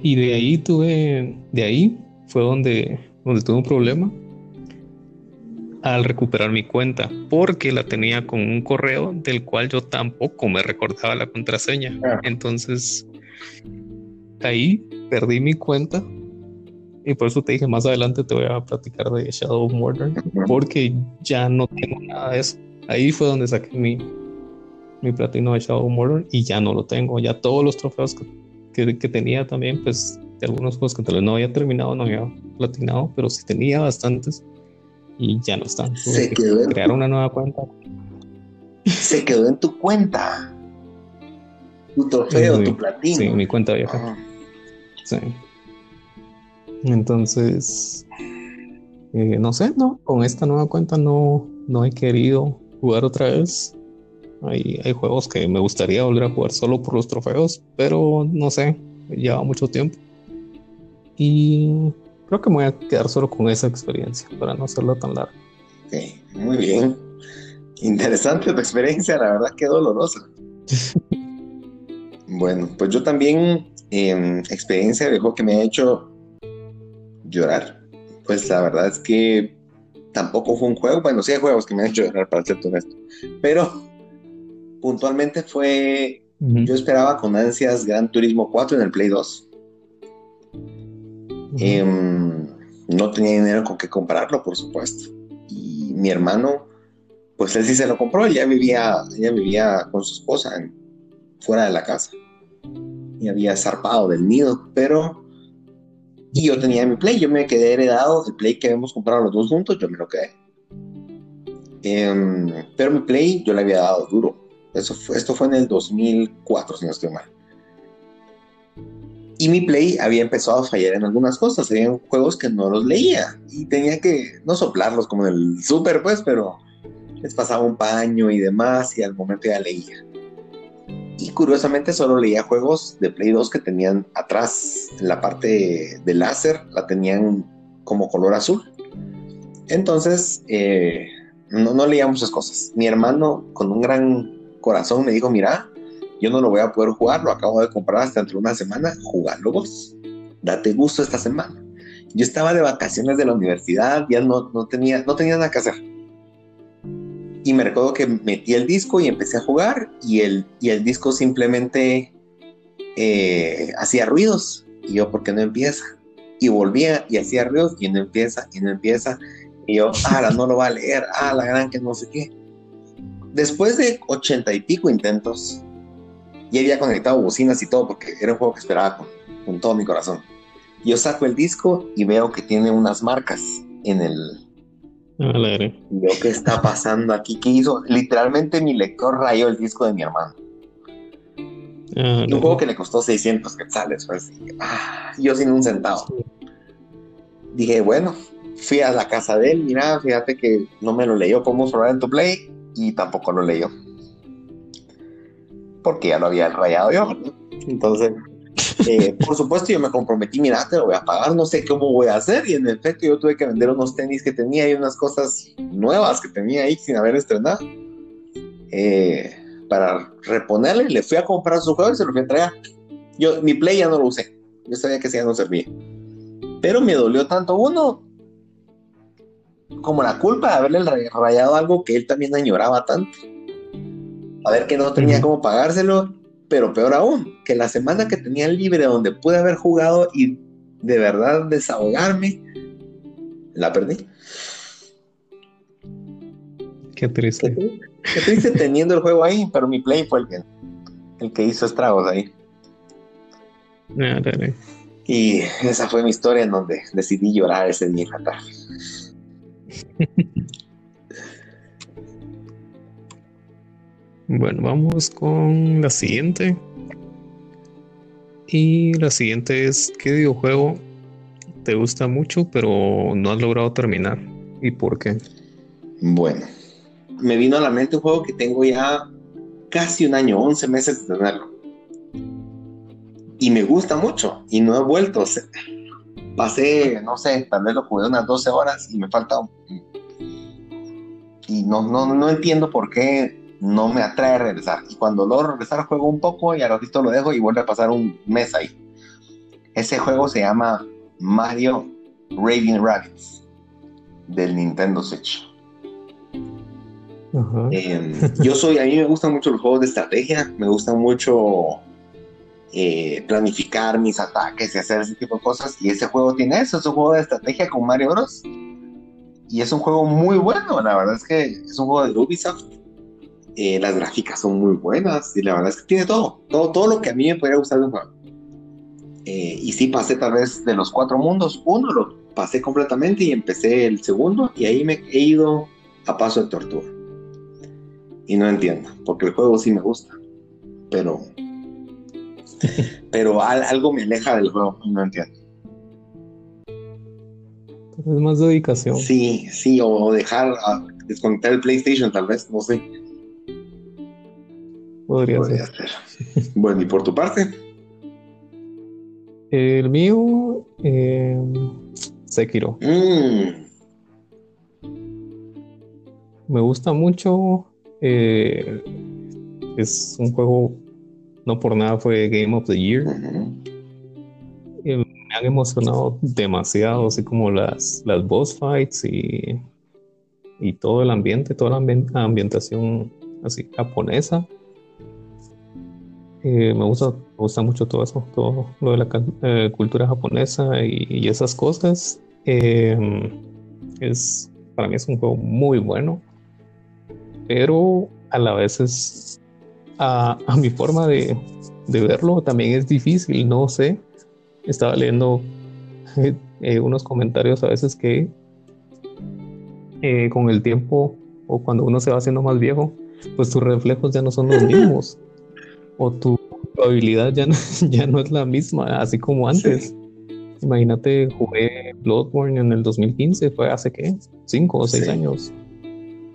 Y de ahí tuve, de ahí fue donde, donde tuve un problema al recuperar mi cuenta porque la tenía con un correo del cual yo tampoco me recordaba la contraseña. Ah. Entonces ahí perdí mi cuenta y por eso te dije más adelante te voy a platicar de Shadow of Mordor porque ya no tengo nada de eso. Ahí fue donde saqué mi, mi platino de Shadow of Mordor y ya no lo tengo. Ya todos los trofeos que, que, tenía también, pues de algunos juegos que tal vez no había terminado, no había platinado, pero sí tenía bastantes y ya no están. Se quedó crear una nueva cuenta. Se quedó en tu cuenta. Tu trofeo, tu platino. Sí, mi cuenta vieja. Sí. Entonces, eh, no sé, no, con esta nueva cuenta no, no he querido jugar otra vez. Hay, hay juegos que me gustaría volver a jugar solo por los trofeos, pero no sé, lleva mucho tiempo. Y creo que me voy a quedar solo con esa experiencia para no hacerla tan larga. Ok, muy bien. Interesante tu experiencia, la verdad que dolorosa. bueno, pues yo también, eh, experiencia de juego que me ha hecho llorar, pues la verdad es que tampoco fue un juego, bueno, sí hay juegos que me han hecho llorar, para ser honesto, pero puntualmente fue, yo esperaba con ansias Gran Turismo 4 en el Play 2 Em, no tenía dinero con qué comprarlo, por supuesto. Y mi hermano, pues él sí se lo compró, ya vivía, ella vivía con su esposa fuera de la casa. Y había zarpado del nido, pero... Y yo tenía mi Play, yo me quedé heredado el Play que habíamos comprado los dos juntos, yo me lo quedé. Em, pero mi Play yo le había dado duro. Eso fue, esto fue en el 2004, si no estoy mal. Y mi Play había empezado a fallar en algunas cosas. Había juegos que no los leía y tenía que no soplarlos como en el Super, pues, pero les pasaba un paño y demás y al momento ya leía. Y curiosamente solo leía juegos de Play 2 que tenían atrás, en la parte de láser, la tenían como color azul. Entonces, eh, no, no leía muchas cosas. Mi hermano, con un gran corazón, me dijo, mira, yo no lo voy a poder jugar, lo acabo de comprar hasta dentro de una semana, jugalo vos, date gusto esta semana. Yo estaba de vacaciones de la universidad, ya no, no, tenía, no tenía nada que hacer. Y me recuerdo que metí el disco y empecé a jugar y el, y el disco simplemente eh, hacía ruidos. Y yo, ¿por qué no empieza? Y volvía y hacía ruidos y no empieza y no empieza. Y yo, ah, no lo va a leer, ah, la gran que no sé qué. Después de ochenta y pico intentos, y había conectado bocinas y todo porque era un juego que esperaba con todo mi corazón. Yo saco el disco y veo que tiene unas marcas en el... Veo qué está pasando aquí. ¿Qué hizo? Literalmente mi lector rayó el disco de mi hermano. Ah, un juego que le costó 600 quetzales. Pues, ah, yo sin un centavo. Dije, bueno, fui a la casa de él. Mira, fíjate que no me lo leyó. Podemos probar en tu play. Y tampoco lo leyó. Porque ya lo había rayado yo. Entonces, eh, por supuesto, yo me comprometí, mira, te lo voy a pagar, no sé cómo voy a hacer. Y en efecto, yo tuve que vender unos tenis que tenía y unas cosas nuevas que tenía ahí sin haber estrenado. Eh, para reponerle, le fui a comprar su juego y se lo fui a entregar. Yo, mi play ya no lo usé. Yo sabía que ya no servía. Pero me dolió tanto uno como la culpa de haberle rayado algo que él también añoraba tanto. A ver que no tenía cómo pagárselo pero peor aún, que la semana que tenía libre donde pude haber jugado y de verdad desahogarme, la perdí. Qué triste. Qué, triste teniendo el juego ahí, pero mi play fue el que, el que hizo estragos ahí. Y esa fue mi historia en donde decidí llorar ese día en la tarde. Bueno, vamos con la siguiente. Y la siguiente es, ¿qué videojuego te gusta mucho pero no has logrado terminar? ¿Y por qué? Bueno, me vino a la mente un juego que tengo ya casi un año, 11 meses de tenerlo. Y me gusta mucho y no he vuelto. Pasé, no sé, tal vez lo jugué unas 12 horas y me falta... Y no, no, no entiendo por qué no me atrae regresar. Y cuando logro regresar, juego un poco y al ratito lo dejo y vuelve a pasar un mes ahí. Ese juego se llama Mario Raving Rabbits del Nintendo Switch. Em, yo soy, a mí me gustan mucho los juegos de estrategia, me gusta mucho eh, planificar mis ataques y hacer ese tipo de cosas. Y ese juego tiene eso, es un juego de estrategia con Mario Bros. Y es un juego muy bueno, la verdad es que es un juego de Ubisoft eh, las gráficas son muy buenas y la verdad es que tiene todo, todo, todo lo que a mí me podría gustar de un juego. Eh, y sí pasé tal vez de los cuatro mundos, uno lo pasé completamente y empecé el segundo y ahí me he ido a paso de tortura. Y no entiendo, porque el juego sí me gusta, pero pero algo me aleja del juego y no entiendo. Es más dedicación. Sí, sí, o dejar desconectar el PlayStation tal vez, no sé. Podría, ser. Bueno, ¿y por tu parte? El mío, eh, Sekiro. Mm. Me gusta mucho. Eh, es un juego, no por nada fue Game of the Year. me han emocionado demasiado, así como las, las boss fights y, y todo el ambiente, toda la ambientación así japonesa. Eh, me, gusta, me gusta mucho todo eso, todo lo de la eh, cultura japonesa y, esas cosas. Eh, es, para mí es un juego muy bueno, pero a la vez es, a, mi forma de, verlo también es difícil, no sé. Estaba leyendo unos comentarios a veces que con el tiempo o cuando uno se va haciendo más viejo, pues tus reflejos ya no son los mismos o tu probabilidad ya no, ya no es la misma, así como antes. Imagínate, jugué Bloodborne en el 2015, fue hace qué, cinco o seis años.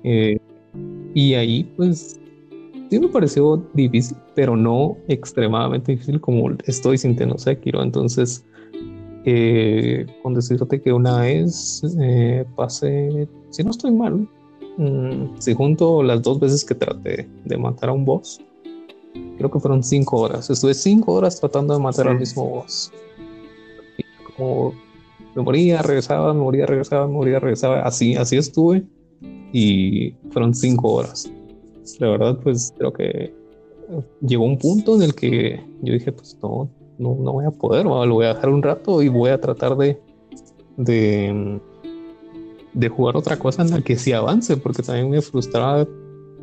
Eh, y ahí, pues, sí me pareció difícil, pero no extremadamente difícil como estoy sintiendo Sekiro. Entonces, eh, con decirte que una vez eh, pasé, si no estoy mal, mm, si junto las dos veces que traté de matar a un boss, creo que fueron cinco horas. Estuve cinco horas tratando de matar al mismo boss. como me moría, regresaba, me moría, regresaba, me moría, regresaba. Así, así estuve. Y fueron cinco horas. La verdad, pues creo que llegó un punto en el que yo dije, pues no, no, no voy a poder, lo voy a dejar un rato y voy a tratar de, de, de jugar otra cosa en la que sí avance, porque también me frustraba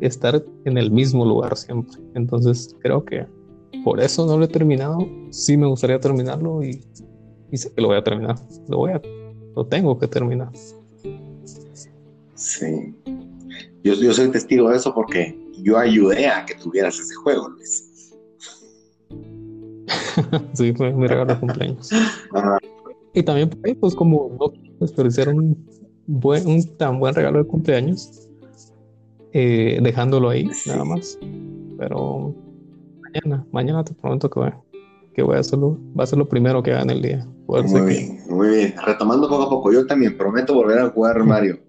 estar en el mismo lugar siempre. Entonces creo que por eso no lo he terminado. Sí me gustaría terminarlo y, y sé que lo voy a terminar. Lo voy a, lo tengo que terminar. Sí. Yo, yo soy testigo de eso porque yo ayudé a que tuvieras ese juego, Luis. sí, fue mi regalo de cumpleaños. Y también, pues, como no desperdiciar un, buen, un tan buen regalo de cumpleaños, eh, dejándolo ahí, nada más. Pero mañana, mañana te prometo que voy, que voy a hacerlo, va a ser lo primero que haga en el día. Muy bien, muy bien. Retomando poco a poco, yo también prometo volver a jugar Mario,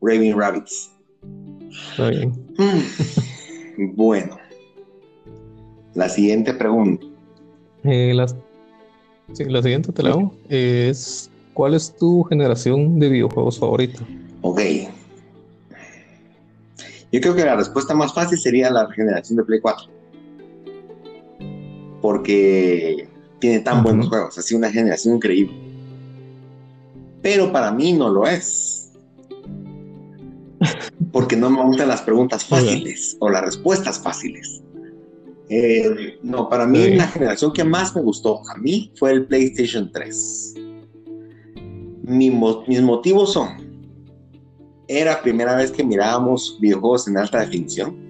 Raving Rabbits. Está bien. Mm. bueno, la siguiente pregunta. Eh, la, siguiente te la hago. Es, ¿Cuál es tu generación de videojuegos favorita? Ok. Yo creo que la respuesta más fácil sería la generación de Play 4. Porque tiene tan buenos juegos, así una generación increíble. Pero para mí no lo es. Porque no me gustan las preguntas fáciles o las respuestas fáciles. Eh, no, para mí la generación que más me gustó a mí fue el PlayStation 3. mis motivos son, era primera vez que mirábamos videojuegos en alta definición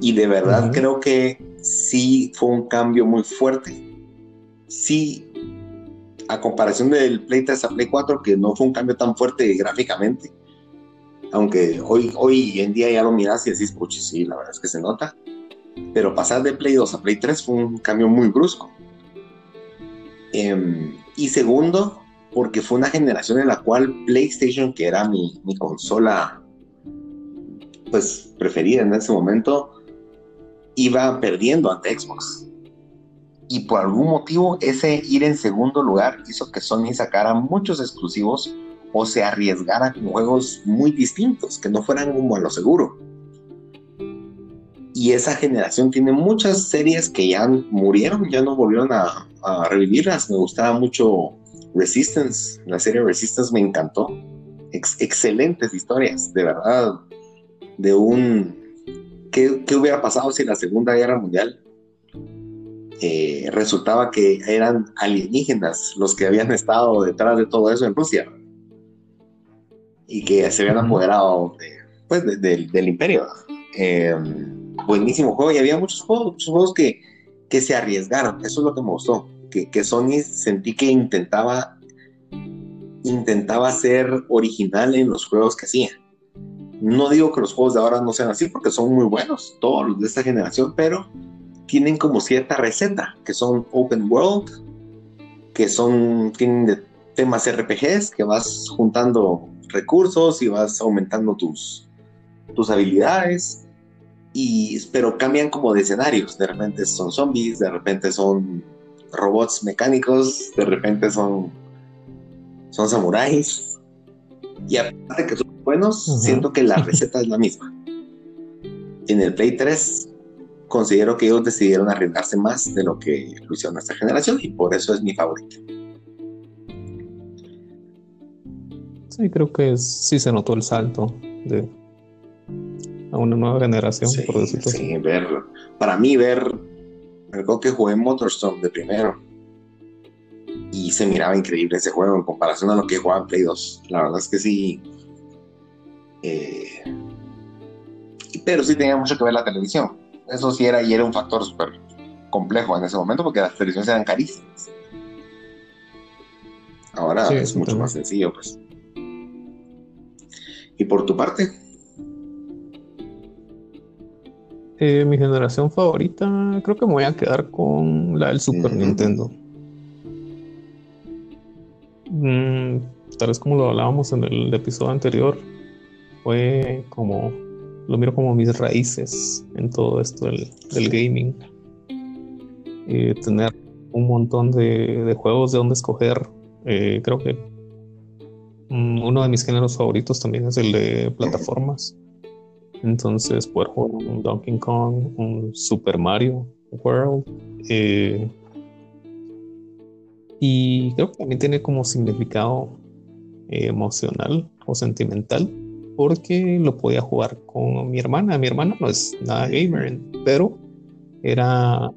y, de verdad creo que sí fue un cambio muy fuerte. Sí, a comparación del Play 3 a Play 4, que no fue un cambio tan fuerte gráficamente, aunque hoy, hoy en día ya lo miras y decís, puchi, sí, la verdad es que se nota pero pasar de Play 2 a Play 3 fue un cambio muy brusco. Em, y segundo, porque fue una generación en la cual PlayStation, que era mi, mi consola pues preferida en ese momento, iba perdiendo ante Xbox. Y por algún motivo ese ir en segundo lugar hizo que Sony sacara muchos exclusivos o se arriesgara con juegos muy distintos, que no fueran como a lo seguro y esa generación tiene muchas series que ya murieron, ya no volvieron a, revivirlas. Me gustaba mucho Resistance, la serie Resistance me encantó. excelentes historias, de verdad, de un... ¿qué, hubiera pasado si la Segunda Guerra Mundial eh, resultaba que eran alienígenas los que habían estado detrás de todo eso en Rusia? Y que se habían apoderado pues, del imperio. Eh, buenísimo juego y había muchos juegos, muchos juegos que, que se arriesgaron. Eso es lo que me gustó. Que, Sony sentí que intentaba intentaba ser original en los juegos que hacía. No digo que los juegos de ahora no sean así porque son muy buenos, todos los de esta generación, pero tienen como cierta receta, que son open world, que son, tienen temas RPGs, que vas juntando recursos y vas aumentando tus, tus habilidades pero cambian como de escenarios. De repente son zombies, de repente son robots mecánicos, de repente son, son samuráis. Y aparte de que son buenos, siento que la receta es la misma. En el Play 3 considero que ellos decidieron arriesgarse más de lo que lo hicieron nuestra generación y por eso es mi favorito. Sí, creo que sí se notó el salto de a una nueva generación, por decirlo sí, ver, para mí ver, algo que jugué en Motorstorm de primero y se miraba increíble ese juego en comparación a lo que jugaba en Play 2. La verdad es que sí. Eh, pero sí tenía mucho que ver la televisión. Eso sí era y era un factor súper complejo en ese momento porque las televisiones eran carísimas. Ahora es mucho más sencillo, pues. ¿Y por tu parte? Eh, mi generación favorita, creo que me voy a quedar con la del Super Nintendo. Mm, tal vez como lo hablábamos en el episodio anterior, fue como, lo miro como mis raíces en todo esto del, gaming. Eh, tener un montón de, juegos de donde escoger. Eh, creo que mm, uno de mis géneros favoritos también es el de plataformas. Entonces, poder jugar un Donkey Kong, un Super Mario World. Eh, y creo que también tiene como significado eh, emocional o sentimental porque lo podía jugar con mi hermana. Mi hermana no es nada gamer, pero era,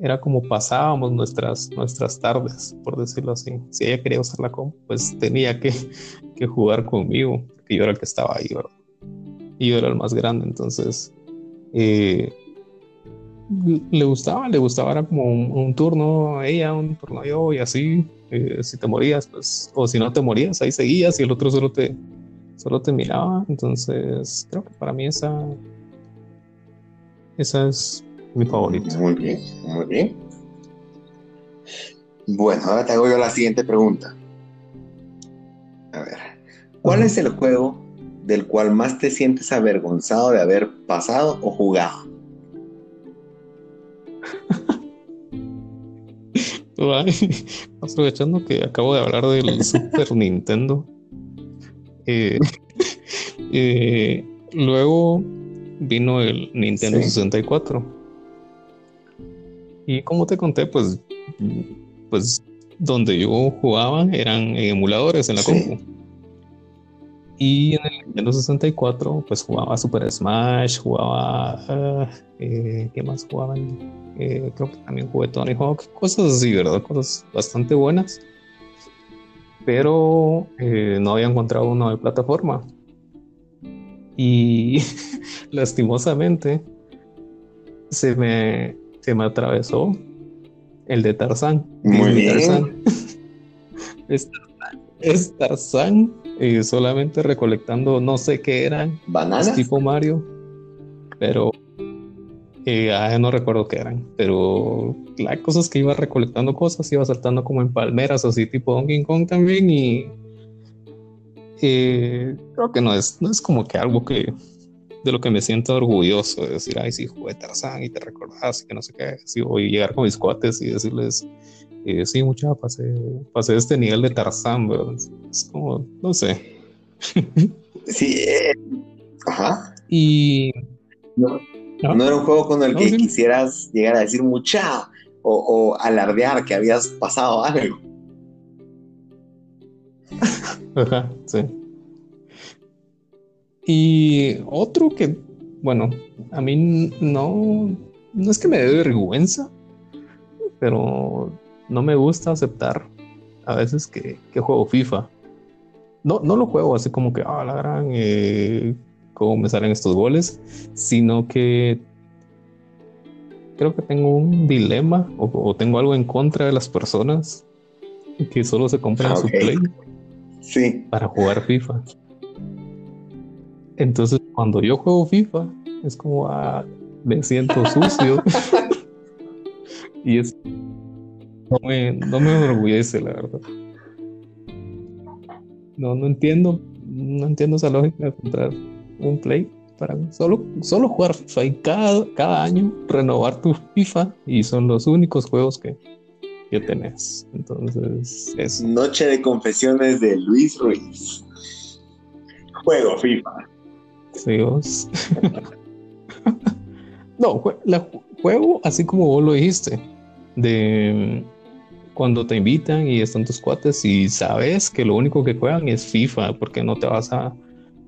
era como pasábamos nuestras, nuestras tardes, por decirlo así. Si ella quería usar la compu, pues tenía que, que jugar conmigo, que yo era el que estaba ahí, ¿verdad? Y yo era el más grande, entonces eh, le gustaba, le gustaba, era como un, turno a ella, un turno a yo y así. Eh, si te morías, pues, o si no te morías, ahí seguías y el otro solo te, solo te miraba. Entonces, creo que para mí esa, esa es mi favorita. Muy bien, muy bien. Bueno, ahora te hago yo la siguiente pregunta. A ver, ¿cuál es el juego del cual más te sientes avergonzado de haber pasado o jugado? aprovechando que acabo de hablar del Super Nintendo. Eh, eh, luego vino el Nintendo 64. Y como te conté, pues, pues donde yo jugaba eran emuladores en la compu. Y en el Nintendo 64, pues jugaba Super Smash, jugaba. Ah, eh, ¿Qué más jugaban? Eh, creo que también jugué Tony Hawk, cosas así, ¿verdad? Cosas bastante buenas. Pero eh, no había encontrado uno de plataforma. Y lastimosamente se me, se me atravesó el de Tarzán. Muy bien. Tarzán. es, Tarzán y solamente recolectando no sé qué eran. ¿Bananas? Tipo Mario. Pero eh, ah, no recuerdo qué eran. Pero la cosa es que iba recolectando cosas, iba saltando como en palmeras, así tipo Donkey Kong también. Y eh, creo que no es, no es como que algo que de lo que me siento orgulloso de decir, ay, sí, jugué Tarzán y te recordás que no sé qué. Sí, o llegar con mis cuates y decirles, eh, sí, mucha, pasé, pasé este nivel de Tarzán, ¿verdad? Es como, no sé. sí, eh, ajá. Y. No, no, era un juego con el que quisieras llegar a decir mucha o, o alardear que habías pasado algo. Ajá, sí. Y otro que, bueno, a mí no, no es que me dé vergüenza, pero no me gusta aceptar a veces que, juego FIFA. No, no lo juego así como que, ah, la gran, eh, cómo me salen estos goles, sino que creo que tengo un dilema o, tengo algo en contra de las personas que solo se compran su play sí. para jugar FIFA. Entonces, cuando yo juego FIFA, es como, ah, me siento sucio. y es no me, no me enorgullece, la verdad. No, no entiendo, no entiendo esa lógica de comprar un play para solo, solo jugar FIFA y cada, cada año renovar tu FIFA y son los únicos juegos que, que tenés. Entonces, es. Noche de confesiones de Luis Ruiz. Juego FIFA. Vos. no, la, juego así como vos lo dijiste. De cuando te invitan y están tus cuates y sabes que lo único que juegan es FIFA, porque no te vas a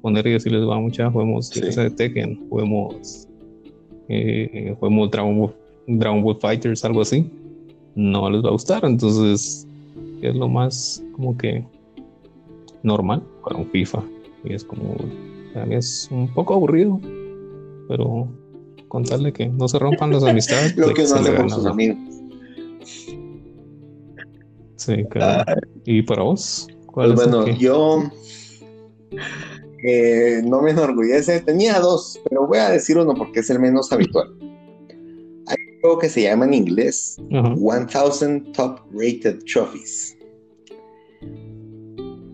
poner y decirles, va mucha, juguemos sí. Tekken, juguemos, eh, juguemos Dragon Ball, Dragon Ball Fighters, algo así. No les va a gustar, entonces es lo más como que normal para un FIFA. Y es como, a mí es un poco aburrido, pero contarle que no se rompan las amistades. lo que no hace por sus amigos. Sí, claro. Ah. ¿Y para vos? ¿Cuál pues bueno, yo eh, no me enorgullece. Tenía dos, pero voy a decir uno porque es el menos habitual. Hay un juego que se llama en inglés uh -huh. 1000 Top Rated Trophies.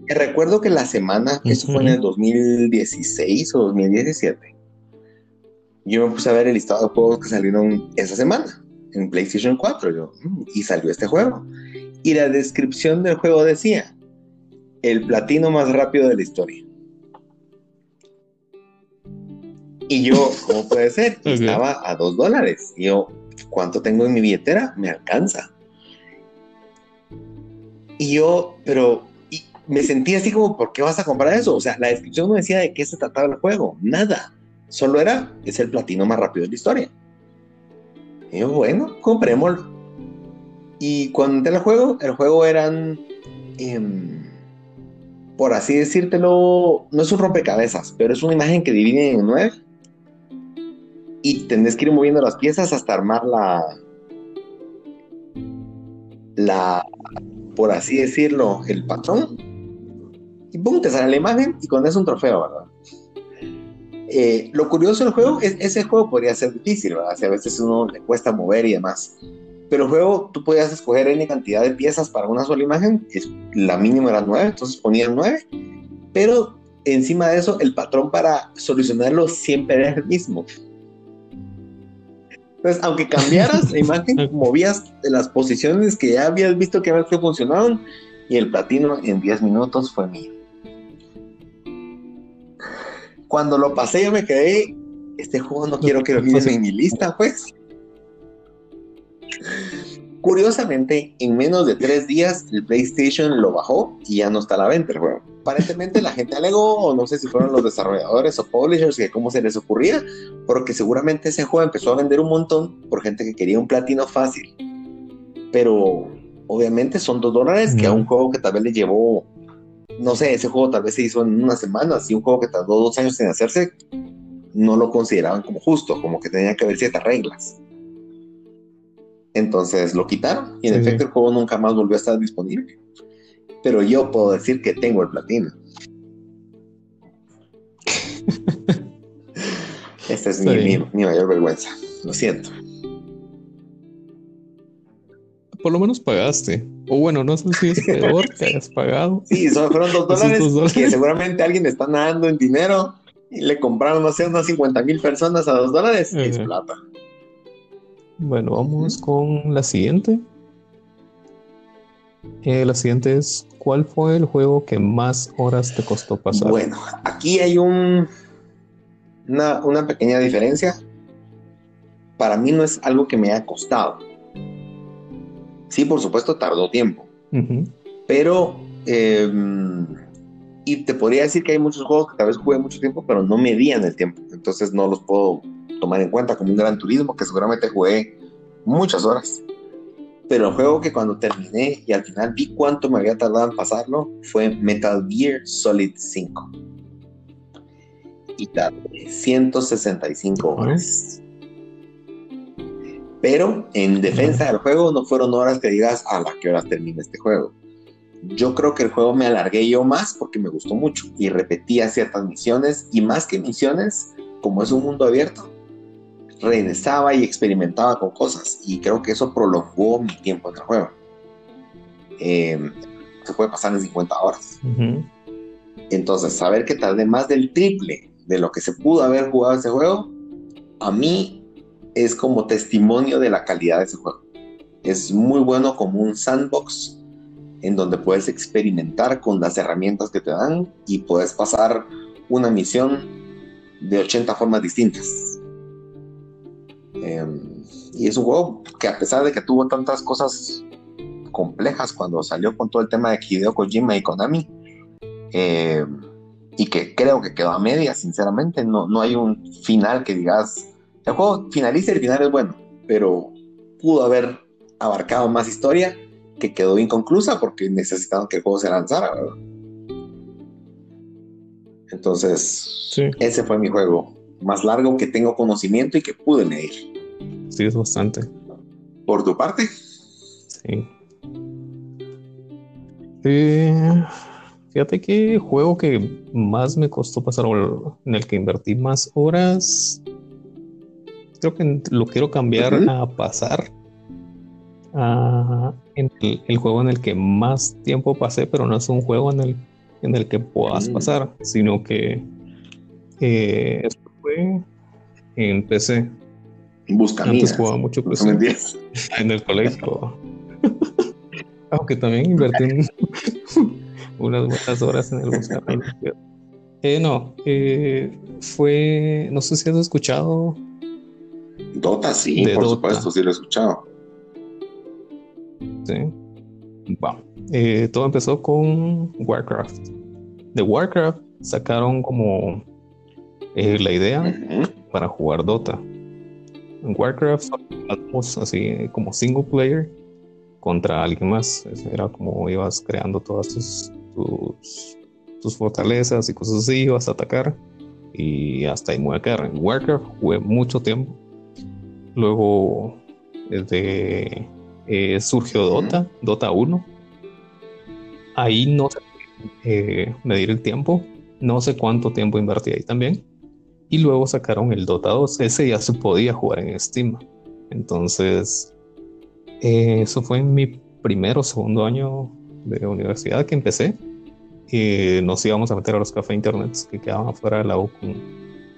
Recuerdo que la semana, uh -huh. eso fue en el 2016 o 2017, yo me puse a ver el listado de juegos que salieron esa semana en PlayStation 4 yo, mm, y salió este juego y la descripción del juego decía, el platino más rápido de la historia. Y yo, ¿cómo puede ser? Estaba a dos dólares. Y yo, ¿cuánto tengo en mi billetera? Me alcanza. Y yo, pero me sentí así como, ¿por qué vas a comprar eso? O sea, la descripción no decía de qué se trataba el juego, nada. Solo era, es el platino más rápido de la historia. Yo, bueno, comprémoslo. Y cuando entré al juego, el juego eran, em, por así decírtelo, no es un rompecabezas, pero es una imagen que divide en nueve. Y tenés que ir moviendo las piezas hasta armar la, la, por así decirlo, el patrón. Y pum, te sale la imagen y con eso un trofeo, ¿verdad? Eh, lo curioso del juego es ese juego podría ser difícil, ¿verdad? Si a veces uno le cuesta mover y demás. Pero el juego tú podías escoger N cantidad de piezas para una sola imagen, es, la mínima era 9, entonces ponían 9, pero encima de eso el patrón para solucionarlo siempre era el mismo. Entonces, aunque cambiaras la imagen, movías las posiciones que ya habías visto que, que funcionaban y el platino en 10 minutos fue mío. Cuando lo pasé yo me quedé, este juego no quiero que lo olviden en mi lista, pues. Curiosamente, en menos de tres días el PlayStation lo bajó y ya no está a la venta el juego. Aparentemente la gente alegó, o no sé si fueron los desarrolladores o publishers, que cómo se les ocurría, porque seguramente ese juego empezó a vender un montón por gente que quería un platino fácil. Pero obviamente son dos dólares que a un juego que tal vez le llevó, no sé, ese juego tal vez se hizo en una semana, y un juego que tardó dos años en hacerse, no lo consideraban como justo, como que tenía que haber ciertas reglas. Entonces lo quitaron y en efecto el juego nunca más volvió a estar disponible. Pero yo puedo decir que tengo el platino. Esta es mi, mayor vergüenza. Lo siento. Por lo menos pagaste. O bueno, no sé si es peor que hayas pagado. Sí, solo fueron dos dólares, que seguramente alguien está nadando en dinero y le compraron, no sé, unas 50 mil personas a dos dólares. Es plata. Bueno, vamos con la siguiente. Eh, la siguiente es, ¿cuál fue el juego que más horas te costó pasar? Bueno, aquí hay un, una, pequeña diferencia. Para mí no es algo que me haya costado. Sí, por supuesto, tardó tiempo. Pero, em, y te podría decir que hay muchos juegos que tal vez jugué mucho tiempo, pero no medían el tiempo. Entonces no los puedo tomar en cuenta como un gran turismo que seguramente jugué muchas horas. Pero el juego que cuando terminé y al final vi cuánto me había tardado en pasarlo fue Metal Gear Solid 5. Y tardé 165 horas. Pero en defensa del juego no fueron horas que digas a la que horas termina este juego. Yo creo que el juego me alargué yo más porque me gustó mucho y repetía ciertas misiones y más que misiones, como es un mundo abierto, regresaba y experimentaba con cosas y creo que eso prolongó mi tiempo en el juego. Em, se puede pasar en 50 horas. Entonces, saber que tardé más del triple de lo que se pudo haber jugado ese juego, a mí es como testimonio de la calidad de ese juego. Es muy bueno como un sandbox en donde puedes experimentar con las herramientas que te dan y puedes pasar una misión de 80 formas distintas Em, y es un juego que a pesar de que tuvo tantas cosas complejas cuando salió con todo el tema de Hideo Kojima y Konami, em, y que creo que quedó a media, sinceramente, no, no hay un final que digas, el juego finaliza y el final es bueno, pero pudo haber abarcado más historia que quedó inconclusa porque necesitaban que el juego se lanzara, Entonces, ese fue mi juego más largo que tengo conocimiento y que pude medir. Sí, es bastante. ¿Por tu parte? Sí. Eh, fíjate que juego que más me costó pasar o en el que invertí más horas. Creo que lo quiero cambiar a pasar a el, juego en el que más tiempo pasé, pero no es un juego en el, en el que puedas pasar, sino que eh, fue en PC. Busca Antes jugaba mucho PC. en el colegio. Aunque también invertí unas buenas horas en el Buscaminas. Eh, no, eh, fue, no sé si has escuchado. Dota, sí, por supuesto, sí lo he escuchado. Sí. Bueno, eh, todo empezó con Warcraft. De Warcraft sacaron como eh, la idea para jugar Dota. en Warcraft así como single player contra alguien más. Era como ibas creando todas tus, tus, fortalezas y cosas así, ibas a atacar y hasta ahí me voy a quedar. En Warcraft jugué mucho tiempo. Luego desde, eh, surgió Dota, Dota 1. Ahí no sé eh, medir el tiempo, no sé cuánto tiempo invertí ahí también. Y luego sacaron el Dota 2, ese ya se podía jugar en Steam. Entonces, eh, eso fue en mi primero o segundo año de universidad que empecé. y nos íbamos a meter a los cafés internet que quedaban afuera de la U con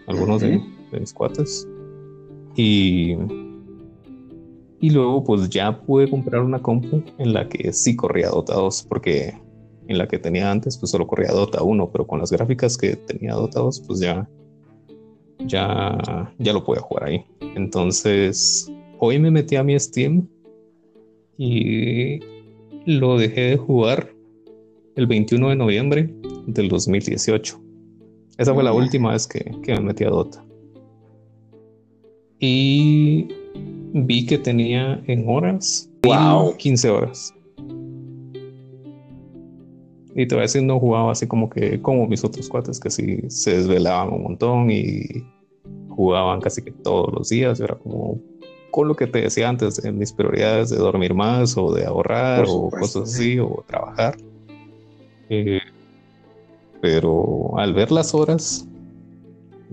algunos de, mis cuates. Y, y luego pues ya pude comprar una compu en la que sí corría Dota 2 porque en la que tenía antes pues solo corría Dota 1, pero con las gráficas que tenía Dota 2 pues ya ya ya lo podía jugar ahí. Entonces, hoy me metí a mi Steam y lo dejé de jugar el 21 de noviembre del 2018. Esa fue la última vez que, me metí a Dota. Y vi que tenía en horas wow. 15 horas. Y te voy a decir, no jugaba así como que como mis otros cuates que sí se desvelaban un montón y jugaban casi que todos los días. Era como con lo que te decía antes, en mis prioridades de dormir más o de ahorrar o cosas así, o trabajar. Eh, pero al ver las horas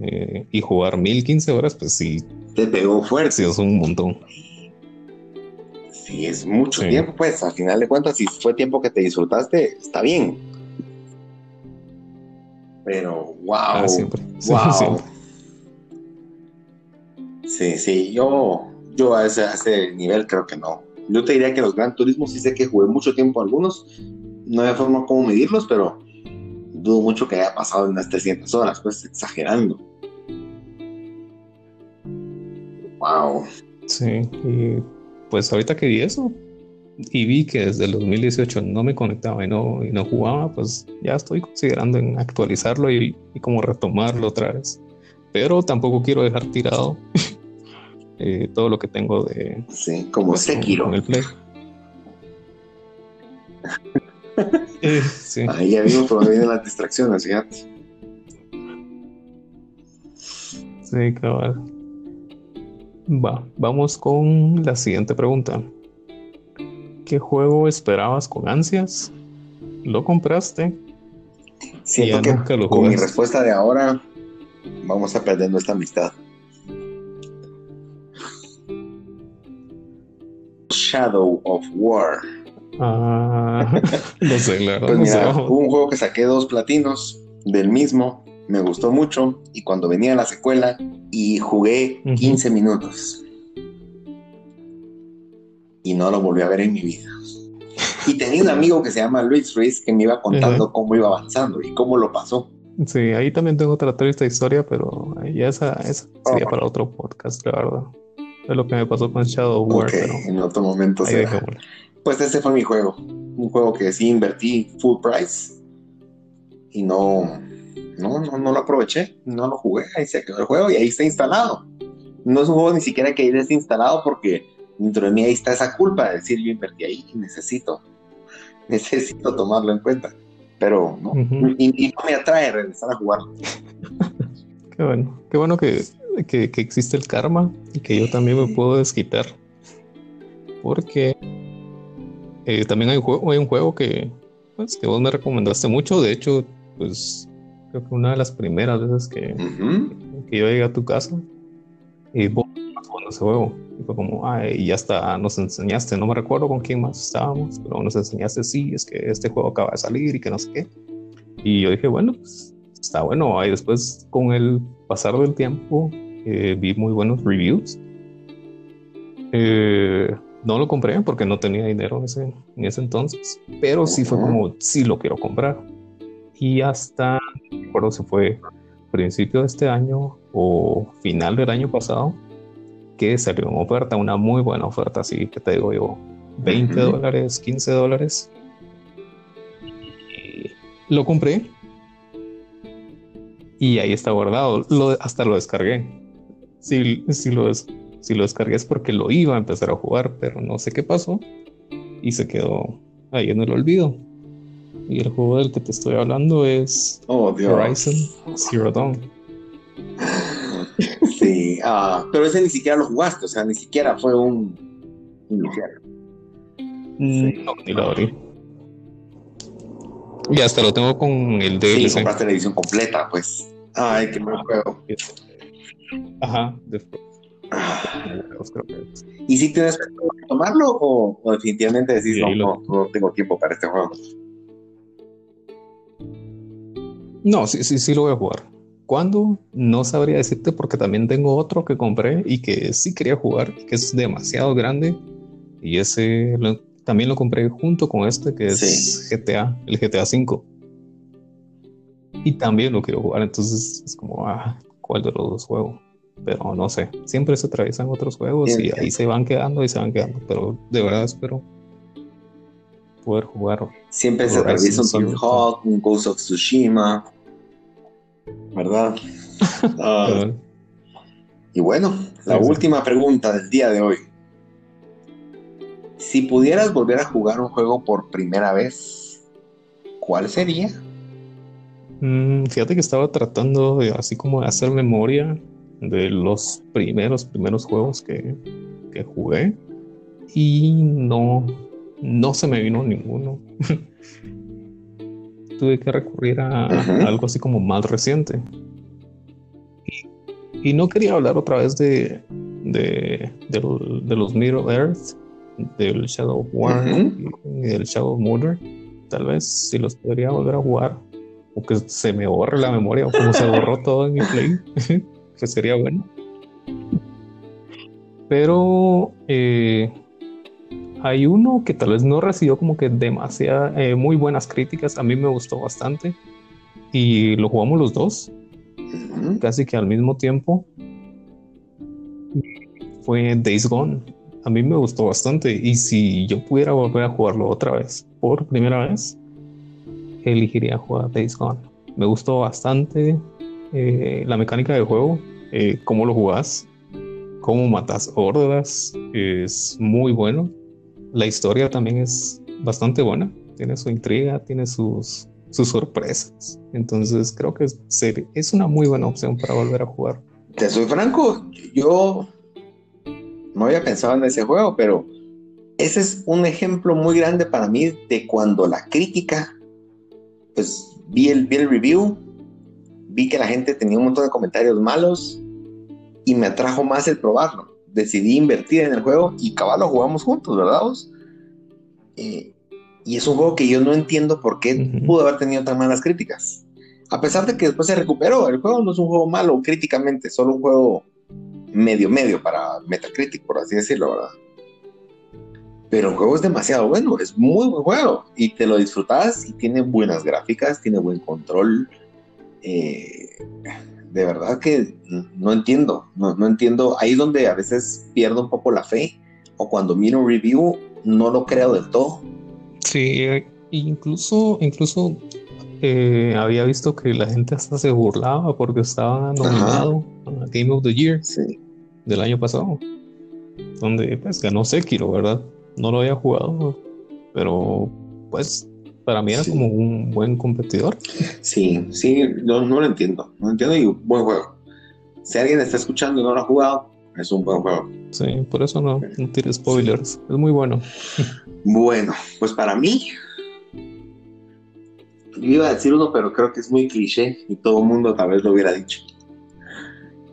eh, y jugar 1015 horas, pues sí. Te pegó fuerte. Sí, es un montón. Sí, es mucho tiempo, pues al final de cuentas, si fue tiempo que te disfrutaste, está bien. Pero, wow. Ah, siempre. Wow. Sí, sí, yo yo a ese, nivel creo que no. Yo te diría que los Gran Turismos sí sé que jugué mucho tiempo algunos. No hay forma cómo medirlos, pero dudo mucho que haya pasado en unas 300 horas, pues exagerando. Wow. Sí, y pues ahorita que vi eso y vi que desde el 2018 no me conectaba y no, y no jugaba, pues ya estoy considerando en actualizarlo y, y como retomarlo otra vez. Pero tampoco quiero dejar tirado eh, todo lo que tengo de. Sí, como pues, Sekiro. Con, el Play. eh, sí. Ahí ya vimos por dónde las distracciones, fíjate. Sí, cabal. Va, vamos con la siguiente pregunta. ¿Qué juego esperabas con ansias? ¿Lo compraste? Siento que con mi respuesta de ahora vamos a perder nuestra amistad. Shadow of War. Ah, no sé, claro. Pues mira, un juego que saqué dos platinos del mismo, me gustó mucho y cuando venía la secuela y jugué 15 minutos y no lo volví a ver en mi vida. Y tenía un amigo que se llama Luis Ruiz que me iba contando cómo iba avanzando y cómo lo pasó. Sí, ahí también tengo otra triste historia, pero ya esa, esa sería para otro podcast, la verdad. Es lo que me pasó con Shadow War. en otro momento. Pues ese fue mi juego. Un juego que sí invertí full price y no, no, no, lo aproveché, no lo jugué. Ahí se quedó el juego y ahí está instalado. No es un juego ni siquiera que esté instalado porque dentro de mí ahí está esa culpa de decir yo invertí ahí y necesito, necesito tomarlo en cuenta. Pero no, y, no me atrae regresar a jugarlo. qué bueno, qué bueno que que, existe el karma y que yo también me puedo desquitar. Porque eh, también hay un, juego, hay un juego que, pues, que vos me recomendaste mucho. De hecho, pues creo que una de las primeras veces que, que yo llegué a tu casa y vos jugando ese juego. Y fue como, ay, y ya está, nos enseñaste, no me recuerdo con quién más estábamos, pero nos enseñaste, sí, es que este juego acaba de salir y que no sé qué. Y yo dije, bueno, pues está bueno. Y después, con el pasar del tiempo, eh, vi muy buenos reviews. Eh, no lo compré porque no tenía dinero en ese, en ese entonces, pero sí fue como, sí lo quiero comprar. Y hasta, no recuerdo si fue principio de este año o final del año pasado, que salió una oferta, una muy buena oferta, así que te digo yo, 20 dólares, 15 dólares. Lo compré y ahí está guardado, lo, hasta lo descargué si, si, lo, si lo descargué es porque lo iba a empezar a jugar, pero no sé qué pasó y se quedó ahí en el olvido. Y el juego del que te estoy hablando es oh, Horizon Zero Dawn. Sí, ah, pero ese ni siquiera lo jugaste, o sea, ni siquiera fue un inicial. Mm, no, ni lo abrí. Y hasta lo tengo con el DLC. Sí, compraste la edición completa, pues. Ay, qué buen juego. Ajá, después. Ah. ¿Y si tienes que tomarlo o, definitivamente decís no, no, tengo tiempo para este juego? No, sí, sí, sí lo voy a jugar. ¿Cuándo? No sabría decirte porque también tengo otro que compré y que sí quería jugar, que es demasiado grande. Y ese también lo compré junto con este que es GTA, el GTA V. Y también lo quiero jugar, entonces es como, ah, ¿cuál de los dos juego? Pero no sé, siempre se atraviesan otros juegos y ahí se van quedando y se van quedando. Pero de verdad espero poder jugar. Siempre se atraviesa un Tony Hawk, un Ghost of Tsushima, ¿verdad? Ah. y bueno, la última pregunta del día de hoy. Si pudieras volver a jugar un juego por primera vez, ¿cuál sería? Mm, fíjate que estaba tratando de así como de hacer memoria de los primeros, primeros juegos que, que jugué y no, no se me vino ninguno. Tuve que recurrir a, algo así como más reciente. Y, no quería hablar otra vez de, de, de, los Middle Earth, del Shadow War y del Shadow Murder. Tal vez si los podría volver a jugar, o que se me borre la memoria, o como se borró todo en mi play, pues sería bueno. Pero eh, hay uno que tal vez no recibió como que demasiadas, eh, muy buenas críticas. A mí me gustó bastante. Y lo jugamos los dos, casi que al mismo tiempo. Fue Days Gone. A mí me gustó bastante. Y si yo pudiera volver a jugarlo otra vez, por primera vez, elegiría jugar Days Gone. Me gustó bastante eh, la mecánica del juego, eh, cómo lo jugás, cómo matas hordas, es muy bueno la historia también es bastante buena, tiene su intriga, tiene sus, sus sorpresas. Entonces creo que es, es una muy buena opción para volver a jugar. Te soy franco, yo no había pensado en ese juego, pero ese es un ejemplo muy grande para mí de cuando la crítica, pues vi el, vi el review, vi que la gente tenía un montón de comentarios malos y me atrajo más el probarlo decidí invertir en el juego y cabal lo jugamos juntos, ¿verdad? Eh, y es un juego que yo no entiendo por qué pudo haber tenido tan malas críticas. A pesar de que después se recuperó, el juego no es un juego malo críticamente, solo un juego medio medio para Metacritic, por así decirlo, ¿verdad? Pero el juego es demasiado bueno, es muy buen juego y te lo disfrutas y tiene buenas gráficas, tiene buen control. Eh, de verdad que no entiendo, no, no entiendo. Ahí es donde a veces pierdo un poco la fe o cuando miro un review no lo creo del todo. Sí, incluso, incluso eh, había visto que la gente hasta se burlaba porque estaba nominado a Game of the Year del año pasado, donde pues ganó Sekiro, ¿verdad? No lo había jugado, pero pues para mí era como un buen competidor. Sí, sí, no, no lo entiendo. No entiendo y buen juego. Si alguien está escuchando y no lo ha jugado, es un buen juego. Sí, por eso no, no spoilers. Es muy bueno. Bueno, pues para mí, yo iba a decir uno, pero creo que es muy cliché y todo el mundo tal vez lo hubiera dicho.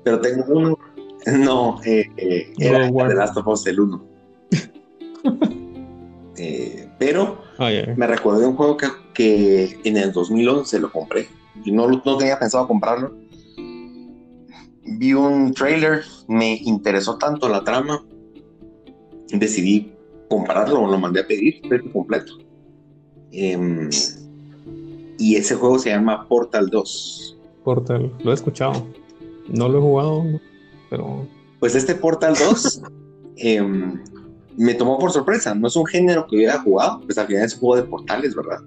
Pero tengo uno. No, eh, eh, era The Last of Us el 1. eh, pero Ah, me recordé un juego que, en el 2011 lo compré y no, no tenía pensado comprarlo. Vi un trailer, me interesó tanto la trama, decidí comprarlo, lo mandé a pedir, precio completo. Em, y ese juego se llama Portal 2. Portal, lo he escuchado. No lo he jugado, pero. Pues este Portal 2 me tomó por sorpresa. No es un género que hubiera jugado, pues al final es un juego de portales, ¿verdad?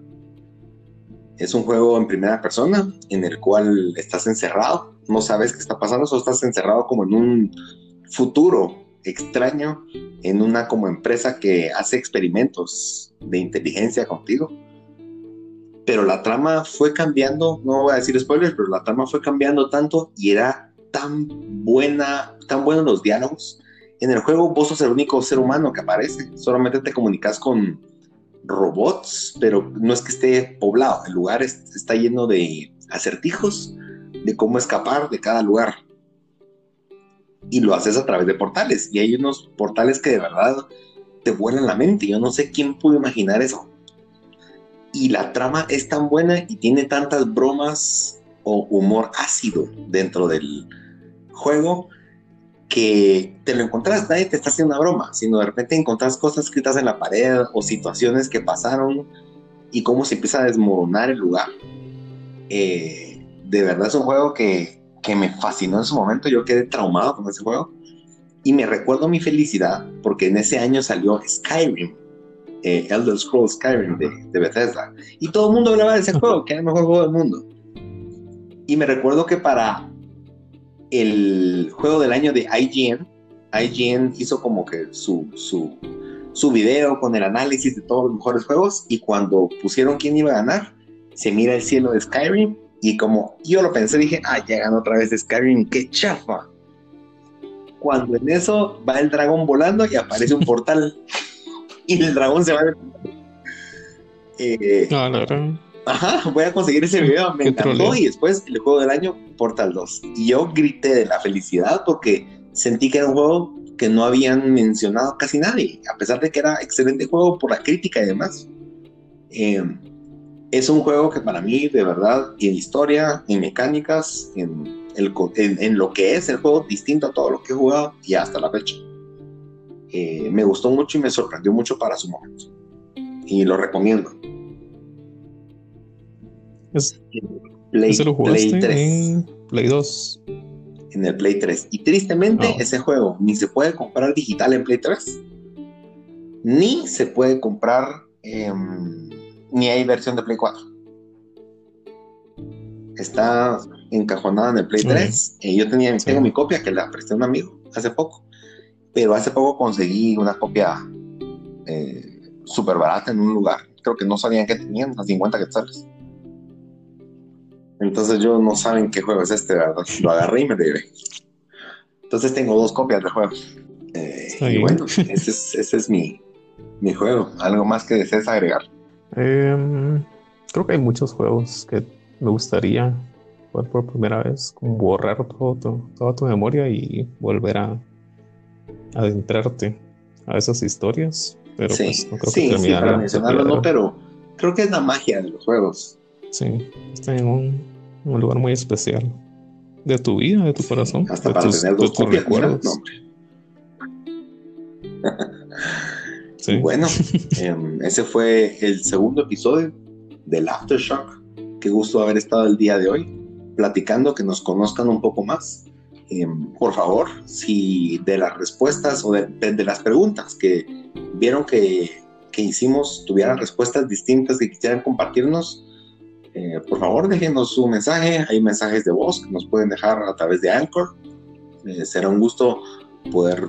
Es un juego en primera persona en el cual estás encerrado, no sabes qué está pasando, solo estás encerrado como en un futuro extraño en una como empresa que hace experimentos de inteligencia contigo. Pero la trama fue cambiando, no voy a decir spoilers, pero la trama fue cambiando tanto y era tan buena, tan buenos los diálogos. En el juego vos sos el único ser humano que aparece, solamente te comunicas con robots, pero no es que esté poblado, el lugar está lleno de acertijos de cómo escapar de cada lugar. Y lo haces a través de portales. Y hay unos portales que de verdad te vuelan la mente. Yo no sé quién pudo imaginar eso. Y la trama es tan buena y tiene tantas bromas o humor ácido dentro del juego que te lo encontrás, nadie te está haciendo una broma, sino de repente encontrás cosas escritas en la pared o situaciones que pasaron y cómo se empieza a desmoronar el lugar. Eh, de verdad es un juego que, que me fascinó en su momento. Yo quedé traumado con ese juego. Y me recuerdo mi felicidad porque en ese año salió Skyrim, eh, Elder Scrolls Skyrim de, de, Bethesda. Y todo el mundo hablaba de ese juego, que era el mejor juego del mundo. Y me recuerdo que para el juego del año de IGN, IGN hizo como que su, su, su video con el análisis de todos los mejores juegos. Y cuando pusieron quién iba a ganar, se mira el cielo de Skyrim y como yo lo pensé, dije, ah, llegan otra vez Skyrim, qué chafa. Cuando en eso va el dragón volando y aparece un portal. y el dragón se va. Eh, no, no, Ajá, voy a conseguir ese video, me encantó. Y después el juego del año, Portal 2. Y yo grité de la felicidad porque sentí que era un juego que no habían mencionado casi nadie, a pesar de que era excelente juego por la crítica y demás. Eh, es un juego que para mí, de verdad, en historia, en mecánicas, en, el, en, lo que es el juego, distinto a todo lo que he jugado y hasta la fecha. Eh, me gustó mucho y me sorprendió mucho para su momento. Y lo recomiendo. Es, Play, Play 3. En Play 2. En el Play 3. Y tristemente, ese juego ni se puede comprar digital en Play 3, ni se puede comprar. Eh, ni hay versión de Play 4. Está encajonada en el Play 3. y yo tenía, tengo mi copia que la presté a un amigo hace poco. Pero hace poco conseguí una copia eh, súper barata en un lugar. Creo que no sabían que tenían, a 50 quetzales. Entonces yo no saben qué juego es este, ¿verdad? Lo agarré y me llevé. Entonces tengo dos copias de juego. Eh, y bueno, ese es, ese es mi, mi juego. ¿Algo más que desees agregar? Em, creo que hay muchos juegos que me gustaría jugar por primera vez, como borrar todo, toda tu memoria y volver a adentrarte a esas historias. Pero pues no creo sí, que sí, para mencionarlo no, pero creo que es la magia de los juegos. Sí, está en un, un lugar muy especial de tu vida, de tu corazón, hasta para tener dos copias, recuerdos. Bueno, em, ese fue el segundo episodio del Aftershock. Qué gusto haber estado el día de hoy platicando, que nos conozcan un poco más. Em, por favor, si de las respuestas o de, las preguntas que vieron que, que, hicimos tuvieran respuestas distintas que quisieran compartirnos, eh, por favor déjenos su mensaje. Hay mensajes de voz que nos pueden dejar a través de Anchor. Eh, será un gusto poder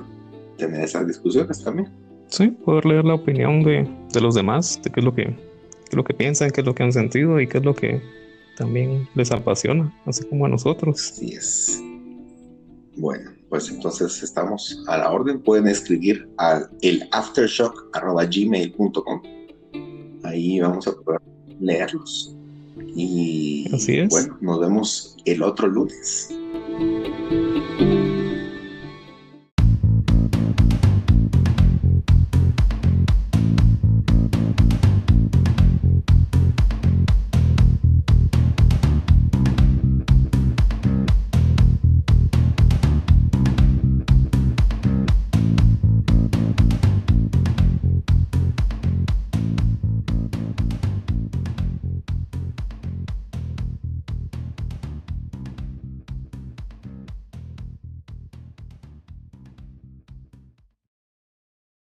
tener esas discusiones también sí, poder leer la opinión de, los demás, de qué es lo que, qué es lo que piensan, qué es lo que han sentido y qué es lo que también les apasiona, así como a nosotros. Así es. Bueno, pues entonces estamos a la orden. Pueden escribir al elaftershock.gmail.com. Ahí vamos a poder leerlos. Y Así es. bueno, nos vemos el otro lunes.